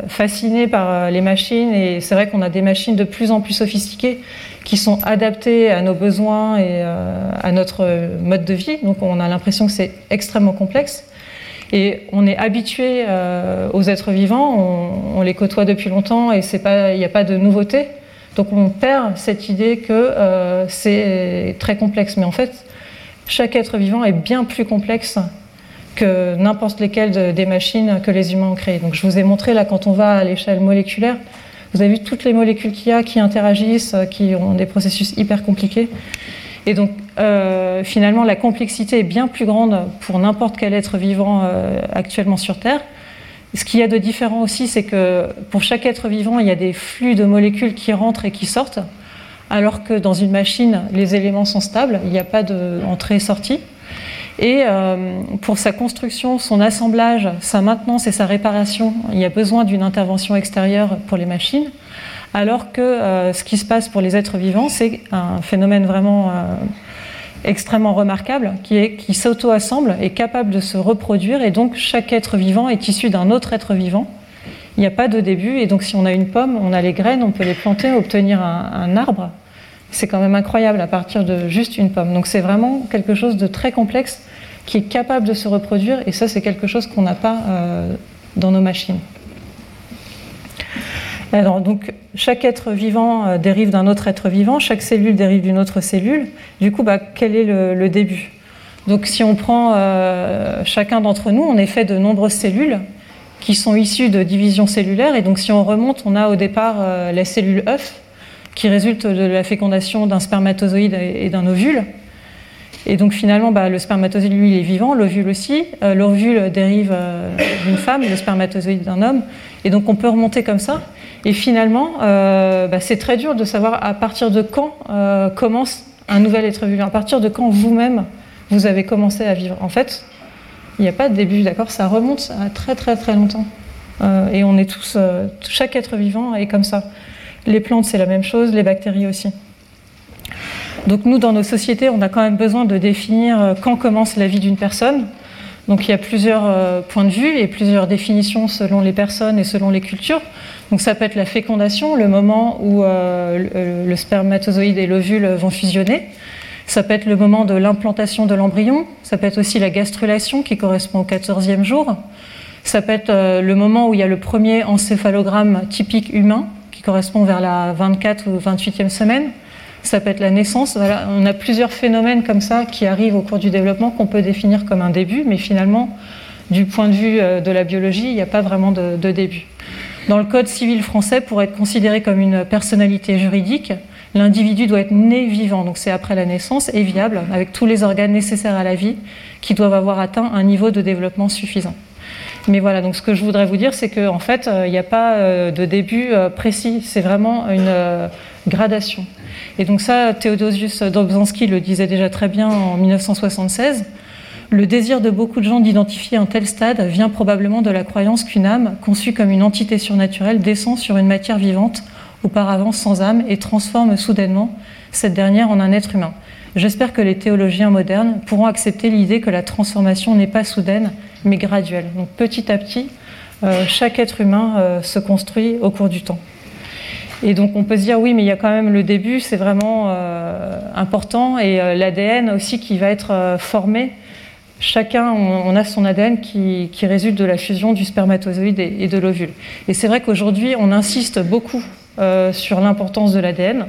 fascinés par les machines et c'est vrai qu'on a des machines de plus en plus sophistiquées qui sont adaptées à nos besoins et à notre mode de vie. Donc on a l'impression que c'est extrêmement complexe. Et on est habitué euh, aux êtres vivants, on, les côtoie depuis longtemps et il n'y a pas de nouveauté. Donc on perd cette idée que euh, c'est très complexe. Mais en fait, chaque être vivant est bien plus complexe que n'importe lesquelles des machines que les humains ont créées. Donc je vous ai montré là, quand on va à l'échelle moléculaire, vous avez vu toutes les molécules qu'il y a qui interagissent, qui ont des processus hyper compliqués. Et donc, euh, finalement, la complexité est bien plus grande pour n'importe quel être vivant euh, actuellement sur Terre. Ce qu'il y a de différent aussi, c'est que pour chaque être vivant, il y a des flux de molécules qui rentrent et qui sortent, alors que dans une machine, les éléments sont stables, il n'y a pas d'entrée-sortie. Et euh, pour sa construction, son assemblage, sa maintenance et sa réparation, il y a besoin d'une intervention extérieure pour les machines alors que euh, ce qui se passe pour les êtres vivants, c'est un phénomène vraiment euh, extrêmement remarquable, qui est qui s'auto-assemble, est capable de se reproduire, et donc chaque être vivant est issu d'un autre être vivant. Il n'y a pas de début, et donc si on a une pomme, on a les graines, on peut les planter, obtenir un, arbre. C'est quand même incroyable à partir de juste une pomme. Donc c'est vraiment quelque chose de très complexe qui est capable de se reproduire, et ça c'est quelque chose qu'on n'a pas euh, dans nos machines. Alors, donc, chaque être vivant euh, dérive d'un autre être vivant, chaque cellule dérive d'une autre cellule. Du coup, bah, quel est le, début? Donc, si on prend euh, chacun d'entre nous, on est fait de nombreuses cellules qui sont issues de divisions cellulaires. Et donc, si on remonte, on a au départ la cellule œuf qui résulte de la fécondation d'un spermatozoïde et d'un ovule. Et donc finalement, bah, le spermatozoïde, lui, il est vivant, l'ovule aussi. L'ovule dérive d'une femme, le spermatozoïde d'un homme. Et donc on peut remonter comme ça. Et finalement, euh, bah, c'est très dur de savoir à partir de quand euh, commence un nouvel être vivant, à partir de quand vous-même vous avez commencé à vivre. En fait, il n'y a pas de début, d'accord? Ça remonte à très très très longtemps. Euh, et on est tous, chaque être vivant est comme ça. Les plantes, c'est la même chose, les bactéries aussi. Donc nous, dans nos sociétés, on a quand même besoin de définir quand commence la vie d'une personne. Donc il y a plusieurs euh, points de vue et plusieurs définitions selon les personnes et selon les cultures. Donc ça peut être la fécondation, le moment où euh, le spermatozoïde et l'ovule vont fusionner. Ça peut être le moment de l'implantation de l'embryon. Ça peut être aussi la gastrulation qui correspond au 14e jour. Ça peut être euh, le moment où il y a le premier encéphalogramme typique humain qui correspond vers la 24 ou 28e semaine ça peut être la naissance. On a plusieurs phénomènes comme ça qui arrivent au cours du développement qu'on peut définir comme un début, mais finalement, du point de vue euh, de la biologie, il n'y a pas vraiment de, début. Dans le Code civil français, pour être considéré comme une personnalité juridique, l'individu doit être né vivant, donc c'est après la naissance, et viable, avec tous les organes nécessaires à la vie, qui doivent avoir atteint un niveau de développement suffisant. Mais voilà, donc ce que je voudrais vous dire, c'est qu'en fait, euh, il n'y a pas euh, de début précis, c'est vraiment une gradation. Et donc ça, Théodosius Dobzhansky le disait déjà très bien en 1976. Le désir de beaucoup de gens d'identifier un tel stade vient probablement de la croyance qu'une âme, conçue comme une entité surnaturelle, descend sur une matière vivante, auparavant sans âme, et transforme soudainement cette dernière en un être humain. J'espère que les théologiens modernes pourront accepter l'idée que la transformation n'est pas soudaine, mais graduelle. Donc petit à petit, euh, chaque être humain euh, se construit au cours du temps. Et donc on peut se dire oui, mais il y a quand même le début, c'est vraiment euh, important, et euh, l'ADN aussi qui va être euh, formé. Chacun, on, a son ADN qui, résulte de la fusion du spermatozoïde et, de l'ovule. Et c'est vrai qu'aujourd'hui, on insiste beaucoup sur l'importance de l'ADN.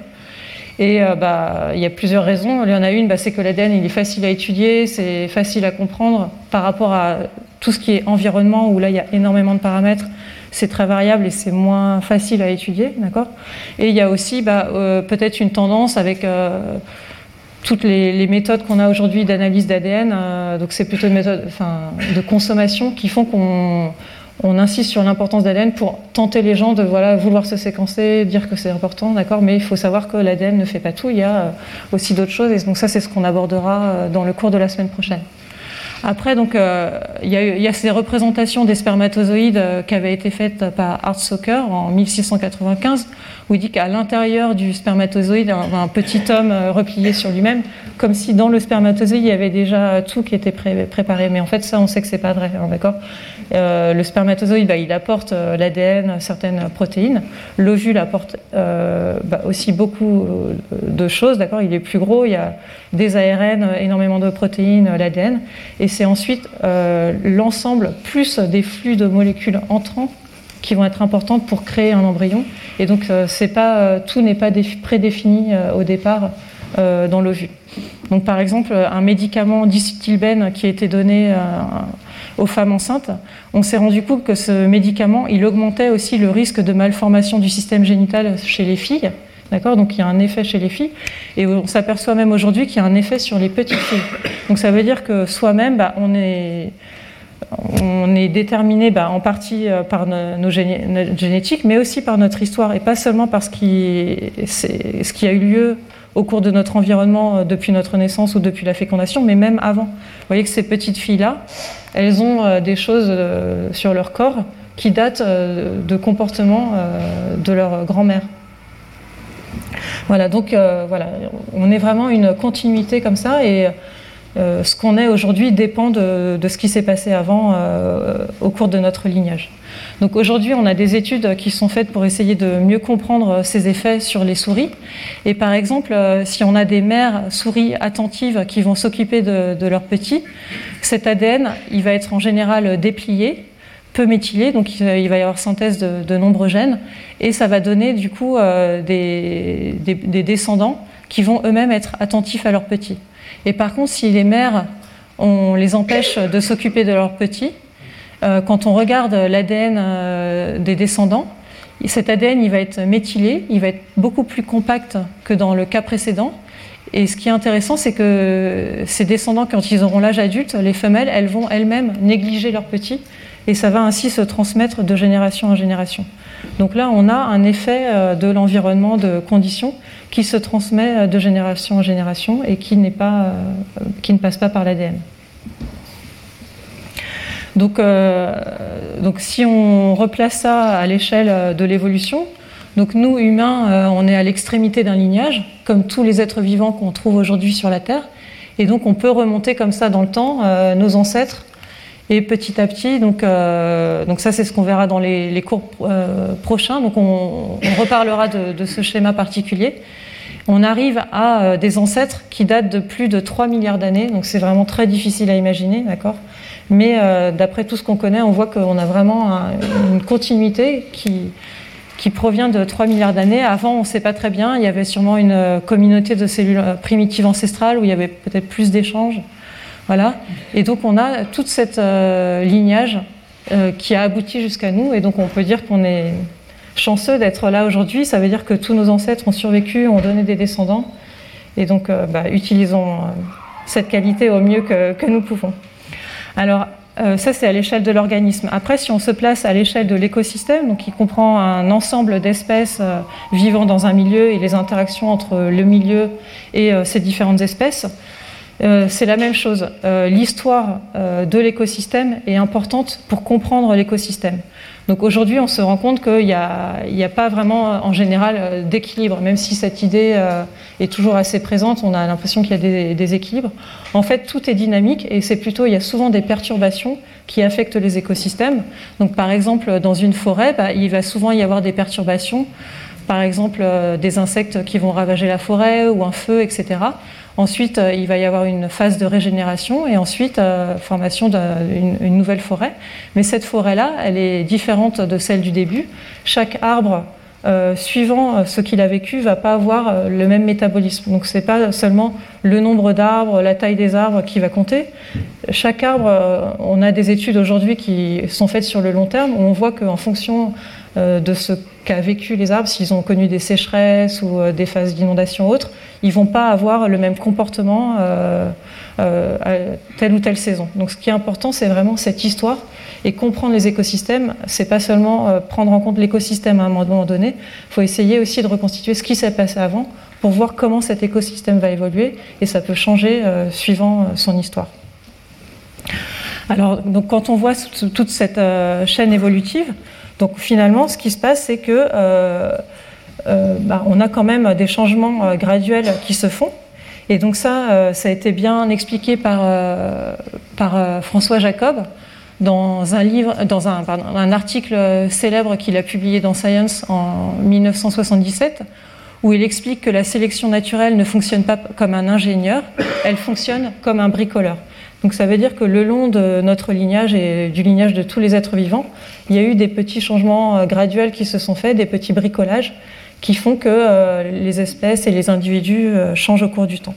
Et bah, il y a plusieurs raisons. Il y en a une, bah, c'est que l'ADN il est facile à étudier, c'est facile à comprendre par rapport à tout ce qui est environnement, où là il y a énormément de paramètres c'est très variable et c'est moins facile à étudier, d'accord? Et il y a aussi bah, euh, peut-être une tendance avec euh, toutes les, méthodes qu'on a aujourd'hui d'analyse d'ADN, euh, donc c'est plutôt une méthode de consommation qui font qu'on on insiste sur l'importance d'ADN pour tenter les gens de vouloir se séquencer, dire que c'est important, d'accord? Mais il faut savoir que l'ADN ne fait pas tout, il y a aussi d'autres choses, et donc ça c'est ce qu'on abordera dans le cours de la semaine prochaine. Après, donc, il y, a ces représentations des spermatozoïdes qui avaient été faites par Art Socker en 1695, où il dit qu'à l'intérieur du spermatozoïde, un, petit homme replié sur lui-même, comme si dans le spermatozoïde, il y avait déjà tout qui était préparé. Mais en fait, ça, on sait que c'est pas vrai, hein, d'accord? Euh, Le spermatozoïde, bah, il apporte euh, l'ADN, certaines protéines. L'ovule apporte euh, bah, aussi beaucoup de choses, d'accord? Il est plus gros, il y a des ARN, énormément de protéines, l'ADN. Et c'est ensuite l'ensemble plus des flux de molécules entrants qui vont être importantes pour créer un embryon. Et donc, c'est pas, tout n'est pas prédéfini au départ dans l'ovule. Donc, par exemple, un médicament dicytilbène qui a été donné aux femmes enceintes, on s'est rendu compte que ce médicament, il augmentait aussi le risque de malformation du système génital chez les filles. D'accord? Donc il y a un effet chez les filles. Et on s'aperçoit même aujourd'hui qu'il y a un effet sur les petites filles. Donc ça veut dire que soi-même, bah, on est on est déterminé bah, en partie euh, par nos, génétiques, mais aussi par notre histoire, et pas seulement par ce qui, ce qui a eu lieu au cours de notre environnement euh, depuis notre naissance ou depuis la fécondation, mais même avant. Vous voyez que ces petites filles-là, elles ont euh, des choses sur leur corps qui datent de comportements de leur grand-mère. Voilà, donc voilà, on est vraiment une continuité comme ça et ce qu'on est aujourd'hui dépend de, ce qui s'est passé avant au cours de notre lignage. Donc aujourd'hui, on a des études qui sont faites pour essayer de mieux comprendre ces effets sur les souris. Et par exemple, euh, si on a des mères souris attentives qui vont s'occuper de, leurs petits, cet ADN, il va être en général déplié, peu méthylé, donc il va y avoir synthèse de, nombreux gènes, et ça va donner du coup euh, des, descendants qui vont eux-mêmes être attentifs à leurs petits. Et par contre, si les mères, on les empêche de s'occuper de leurs petits, euh, quand on regarde l'ADN euh, des descendants, cet ADN il va être méthylé, il va être beaucoup plus compact que dans le cas précédent. Et ce qui est intéressant, c'est que ces descendants, quand ils auront l'âge adulte, les femelles, elles vont elles-mêmes négliger leurs petits, et ça va ainsi se transmettre de génération en génération. Donc là, on a un effet euh, de l'environnement, de conditions, qui se transmet de génération en génération et qui, qui ne passe pas par l'ADN. Donc, euh, si on replace ça à l'échelle de l'évolution, nous, humains, euh, on est à l'extrémité d'un lignage, comme tous les êtres vivants qu'on trouve aujourd'hui sur la Terre. Et donc on peut remonter comme ça dans le temps euh, nos ancêtres. Et petit à petit, donc, donc ça c'est ce qu'on verra dans les, cours prochains. Donc on, reparlera de, ce schéma particulier. On arrive à des ancêtres qui datent de plus de 3 milliards d'années. Donc c'est vraiment très difficile à imaginer, d'accord? Mais euh, d'après tout ce qu'on connaît, on voit qu'on a vraiment une continuité qui, qui provient de 3 milliards d'années. Avant, on ne sait pas très bien. Il y avait sûrement une euh, communauté de cellules euh, primitives ancestrales où il y avait peut-être plus d'échanges. Voilà. Et donc, on a toute cette lignage qui a abouti jusqu'à nous. Et donc, on peut dire qu'on est chanceux d'être là aujourd'hui. Ça veut dire que tous nos ancêtres ont survécu, ont donné des descendants. Et donc, bah, utilisons cette qualité au mieux que, nous pouvons. Alors, euh, ça, c'est à l'échelle de l'organisme. Après, si on se place à l'échelle de l'écosystème, qui comprend un ensemble d'espèces euh, vivant dans un milieu et les interactions entre le milieu et euh, ces différentes espèces, c'est la même chose. L'histoire de l'écosystème est importante pour comprendre l'écosystème. Donc aujourd'hui, on se rend compte qu'il n'y a, pas vraiment, en général, euh, d'équilibre, même si cette idée euh, est toujours assez présente, on a l'impression qu'il y a des déséquilibres. En fait, tout est dynamique et c'est plutôt, il y a souvent des perturbations qui affectent les écosystèmes. Donc par exemple, dans une forêt, bah, il va souvent y avoir des perturbations, par exemple euh, des insectes qui vont ravager la forêt ou un feu, etc. Ensuite, euh, il va y avoir une phase de régénération et ensuite euh, formation d'une nouvelle forêt. Mais cette forêt-là, elle est différente de celle du début. Chaque arbre, suivant ce qu'il a vécu, va pas avoir le même métabolisme. Donc c'est pas seulement le nombre d'arbres, la taille des arbres qui va compter. Chaque arbre, on a des études aujourd'hui qui sont faites sur le long terme où on voit qu'en fonction de ce qu'a vécu les arbres, s'ils ont connu des sécheresses ou des phases d'inondation autres, ils vont pas avoir le même comportement euh, euh, à telle ou telle saison. Donc ce qui est important, c'est vraiment cette histoire et comprendre les écosystèmes. C'est pas seulement euh, prendre en compte l'écosystème à un moment donné. Il faut essayer aussi de reconstituer ce qui s'est passé avant pour voir comment cet écosystème va évoluer et ça peut changer suivant son histoire. Alors, donc, quand on voit toute cette chaîne évolutive, donc finalement, ce qui se passe, c'est que bah, on a quand même des changements graduels qui se font. Et donc ça, ça a été bien expliqué par, François Jacob dans un article célèbre qu'il a publié dans Science en 1977, où il explique que la sélection naturelle ne fonctionne pas comme un ingénieur, elle fonctionne comme un bricoleur. Donc ça veut dire que le long de notre lignage et du lignage de tous les êtres vivants, il y a eu des petits changements euh, graduels qui se sont faits, des petits bricolages qui font que euh, les espèces et les individus euh, changent au cours du temps.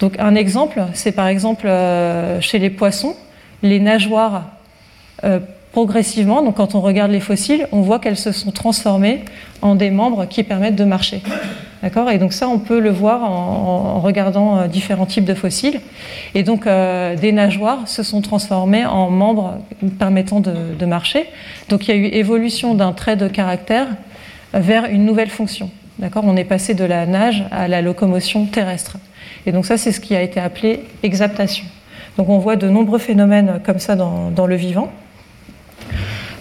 Donc un exemple, c'est par exemple chez les poissons, les nageoires progressivement, donc quand on regarde les fossiles, on voit qu'elles se sont transformées en des membres qui permettent de marcher. D'accord? Et donc ça, on peut le voir en, regardant euh, différents types de fossiles. Et donc euh, des nageoires se sont transformées en membres permettant de, marcher. Donc il y a eu évolution d'un trait de caractère vers une nouvelle fonction. D'accord? On est passé de la nage à la locomotion terrestre. Et donc ça, c'est ce qui a été appelé exaptation. Donc on voit de nombreux phénomènes comme ça dans le vivant.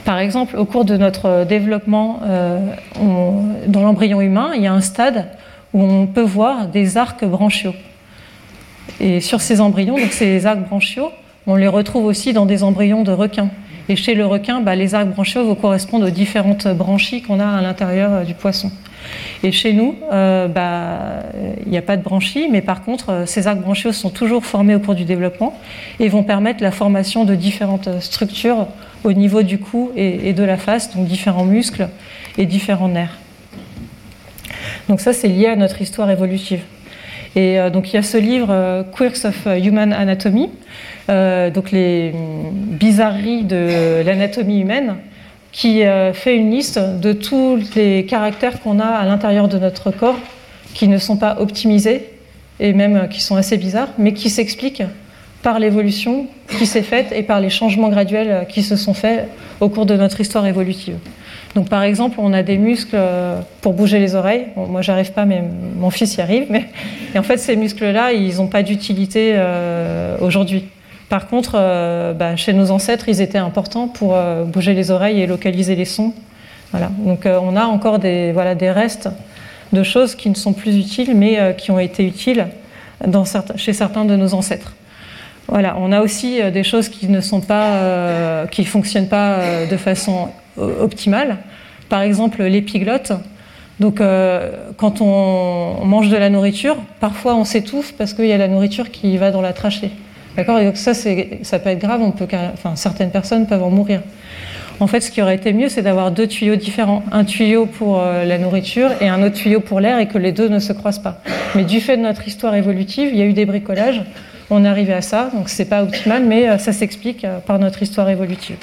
Par exemple, au cours de notre développement euh, dans l'embryon humain, il y a un stade où on peut voir des arcs branchiaux. Et sur ces embryons, donc ces arcs branchiaux, on les retrouve aussi dans des embryons de requins. Et chez le requin, bah, les arcs branchiaux vont correspondre aux différentes branchies qu'on a à l'intérieur euh, du poisson. Et chez nous, euh, bah, il n'y a pas de branchies, mais par contre, ces arcs branchiaux sont toujours formés au cours du développement et vont permettre la formation de différentes structures au niveau du cou et, de la face, donc différents muscles et différents nerfs. Donc ça, c'est lié à notre histoire évolutive. Et euh, donc il y a ce livre euh, Quirks of Human Anatomy, euh, donc les bizarreries de l'anatomie humaine, qui fait une liste de tous les caractères qu'on a à l'intérieur de notre corps qui ne sont pas optimisés et même qui sont assez bizarres, mais qui s'expliquent par l'évolution qui s'est faite et par les changements graduels qui se sont faits au cours de notre histoire évolutive. Donc par exemple, on a des muscles euh, pour bouger les oreilles. Bon, moi, j'arrive pas, mais mon fils y arrive. Mais... Et en fait, ces muscles-là, ils n'ont pas d'utilité euh, aujourd'hui. Par contre, euh, bah, chez nos ancêtres, ils étaient importants pour bouger les oreilles et localiser les sons. Voilà. Donc on a encore des, restes de choses qui ne sont plus utiles, mais qui ont été utiles chez certains de nos ancêtres. Voilà, on a aussi euh, des choses qui ne sont pas, euh, qui fonctionnent pas euh, de façon optimale. Par exemple, l'épiglotte. Donc, quand on, mange de la nourriture, parfois on s'étouffe parce qu'il y a la nourriture qui va dans la trachée. D'accord Et donc ça, ça peut être grave. On peut, certaines personnes peuvent en mourir. En fait, ce qui aurait été mieux, c'est d'avoir deux tuyaux différents. Un tuyau pour la nourriture et un autre tuyau pour l'air et que les deux ne se croisent pas. Mais du fait de notre histoire évolutive, il y a eu des bricolages on est arrivé à ça. Donc c'est pas optimal, mais euh, ça s'explique euh, par notre histoire évolutive.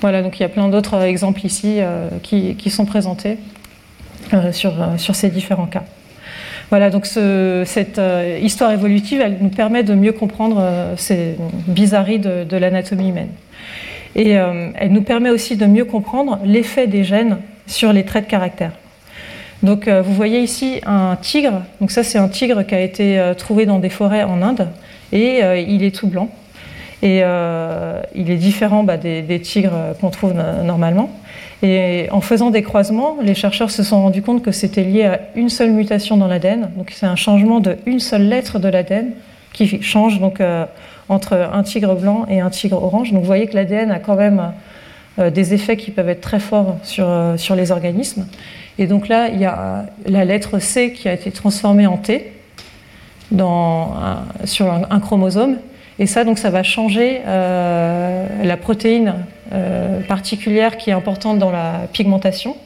Voilà, donc il y a plein d'autres euh, exemples ici qui, sont présentés sur ces différents cas. Voilà, donc cette histoire évolutive, elle nous permet de mieux comprendre ces bizarreries de, l'anatomie humaine. Et elle nous permet aussi de mieux comprendre l'effet des gènes sur les traits de caractère. Donc vous voyez ici un tigre, donc ça c'est un tigre qui a été trouvé dans des forêts en Inde, et euh, il est tout blanc. Et euh, il est différent bah, des, tigres qu'on trouve normalement. Et en faisant des croisements, les chercheurs se sont rendus compte que c'était lié à une seule mutation dans l'ADN. Donc c'est un changement de une seule lettre de l'ADN qui change donc euh, entre un tigre blanc et un tigre orange. Donc vous voyez que l'ADN a quand même des effets qui peuvent être très forts sur, sur les organismes. Et donc là, il y a la lettre C qui a été transformée en T dans sur un, chromosome. Et ça, donc, ça va changer euh, la protéine euh, particulière qui est importante dans la pigmentation,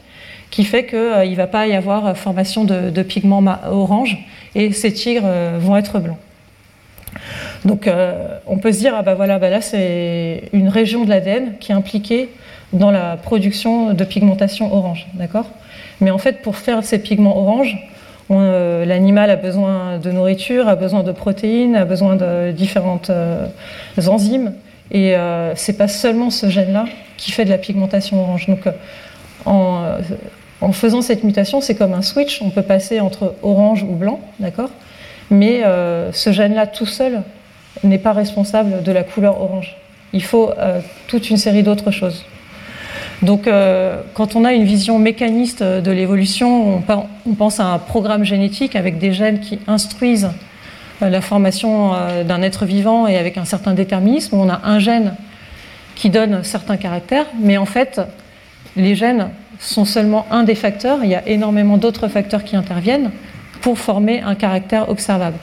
qui fait qu'il euh, ne va pas y avoir formation de, pigments orange et ces tigres vont être blancs. Donc, on peut se dire, ah bah bah là, c'est une région de l'ADN qui est impliquée dans la production de pigmentation orange, d'accord? Mais en fait, pour faire ces pigments orange, euh, l'animal a besoin de nourriture, a besoin de protéines, a besoin de différentes euh, enzymes. Et euh, c'est pas seulement ce gène-là qui fait de la pigmentation orange. Donc, en, faisant cette mutation, c'est comme un switch. On peut passer entre orange ou blanc, d'accord? Mais ce gène-là tout seul n'est pas responsable de la couleur orange. il faut toute une série d'autres choses. Donc, quand on a une vision mécaniste de l'évolution, on, pense à un programme génétique avec des gènes qui instruisent la formation d'un être vivant et avec un certain déterminisme. On a un gène qui donne certains caractères, mais en fait, les gènes sont seulement un des facteurs. Il y a énormément d'autres facteurs qui interviennent pour former un caractère observable.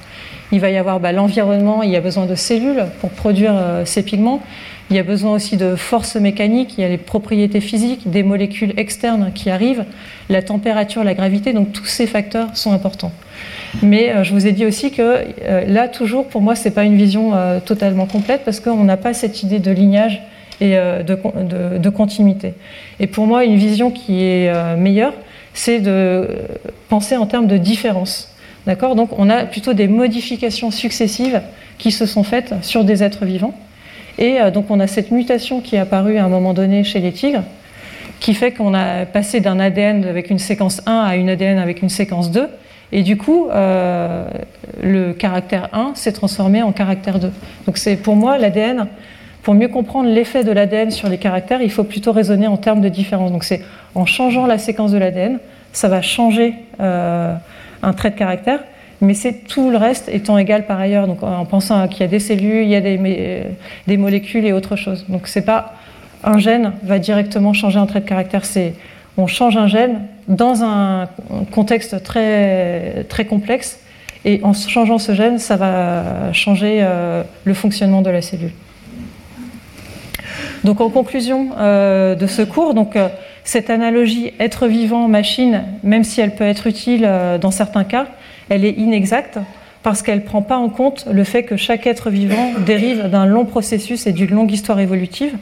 Il va y avoir bah, l'environnement, il y a besoin de cellules pour produire euh, ces pigments. Il y a besoin aussi de forces mécaniques, il y a les propriétés physiques, des molécules externes qui arrivent, la température, la gravité, donc tous ces facteurs sont importants. Mais euh, je vous ai dit aussi que euh, là, toujours, pour moi, ce n'est pas une vision totalement complète parce qu'on n'a pas cette idée de lignage et de, de, continuité. Et pour moi, une vision qui est meilleure, c'est de penser en termes de différence. D'accord? Donc on a plutôt des modifications successives qui se sont faites sur des êtres vivants. Et euh, donc on a cette mutation qui est apparue à un moment donné chez les tigres, qui fait qu'on a passé d'un ADN avec une séquence 1 à une ADN avec une séquence 2. Et du coup, euh, le caractère 1 s'est transformé en caractère 2. Donc c'est pour moi l'ADN pour mieux comprendre l'effet de l'ADN sur les caractères, il faut plutôt raisonner en termes de différence. Donc c'est en changeant la séquence de l'ADN, ça va changer euh, un trait de caractère, mais c'est tout le reste étant égal par ailleurs. Donc en pensant qu'il y a des cellules, il y a des, des molécules et autre chose. Donc c'est pas un gène va directement changer un trait de caractère, c'est on change un gène dans un contexte très, très complexe et en changeant ce gène, ça va changer euh, le fonctionnement de la cellule. Donc en conclusion euh, de ce cours, donc, euh, cette analogie être vivant-machine, même si elle peut être utile dans certains cas, elle est inexacte parce qu'elle ne prend pas en compte le fait que chaque être vivant dérive d'un long processus et d'une longue histoire évolutive.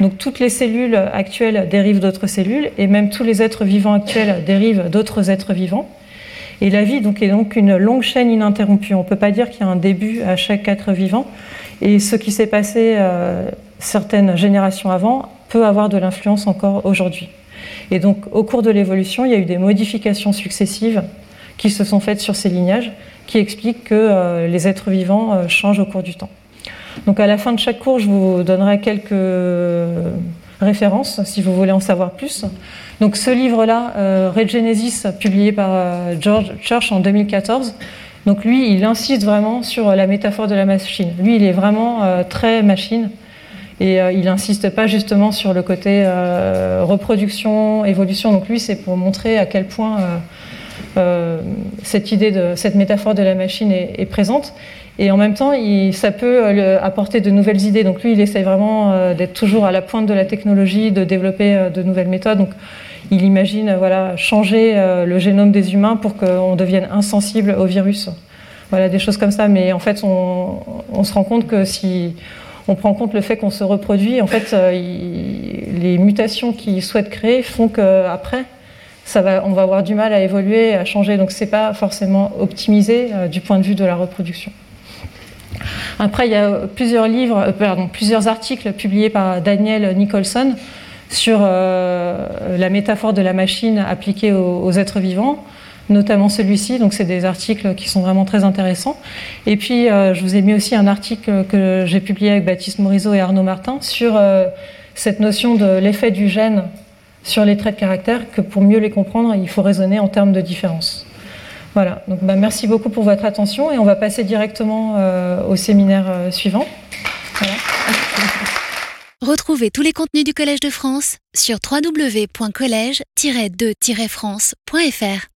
Donc toutes les cellules actuelles dérivent d'autres cellules et même tous les êtres vivants actuels dérivent d'autres êtres vivants. Et la vie donc, est donc une longue chaîne ininterrompue. On ne peut pas dire qu'il y a un début à chaque être vivant. Et ce qui s'est passé certaines générations avant peut avoir de l'influence encore aujourd'hui. Et donc au cours de l'évolution, il y a eu des modifications successives qui se sont faites sur ces lignages qui expliquent que euh, les êtres vivants euh, changent au cours du temps. Donc à la fin de chaque cours, je vous donnerai quelques références si vous voulez en savoir plus. Donc ce livre-là, euh, Regenesis, publié par George Church en 2014, donc lui, il insiste vraiment sur la métaphore de la machine. Lui, il est vraiment très machine. Et il n'insiste pas justement sur le côté reproduction, évolution. Donc lui, c'est pour montrer à quel point cette idée de cette métaphore de la machine est, présente. Et en même temps, ça peut apporter de nouvelles idées. Donc lui, il essaie vraiment d'être toujours à la pointe de la technologie, de développer de nouvelles méthodes. Donc il imagine voilà, changer le génome des humains pour qu'on devienne insensible au virus. Voilà, des choses comme ça. Mais en fait, on, se rend compte que si on prend en compte le fait qu'on se reproduit. En fait, euh, les mutations qu'ils souhaitent créer font qu'après, on va avoir du mal à évoluer, à changer. Donc, c'est pas forcément optimisé euh, du point de vue de la reproduction. Après, il y a plusieurs livres, euh, plusieurs articles publiés par Daniel Nicholson sur la métaphore de la machine appliquée aux êtres vivants notamment celui-ci. Donc, c'est des articles qui sont vraiment très intéressants. Et puis, euh, je vous ai mis aussi un article que j'ai publié avec Baptiste Morisot et Arnaud Martin sur euh, cette notion de l'effet du gène sur les traits de caractère, que pour mieux les comprendre, il faut raisonner en termes de différence. Voilà, donc bah, merci beaucoup pour votre attention et on va passer directement euh, au séminaire suivant. Retrouvez tous les contenus du Collège de France sur www.colège-2-france.fr.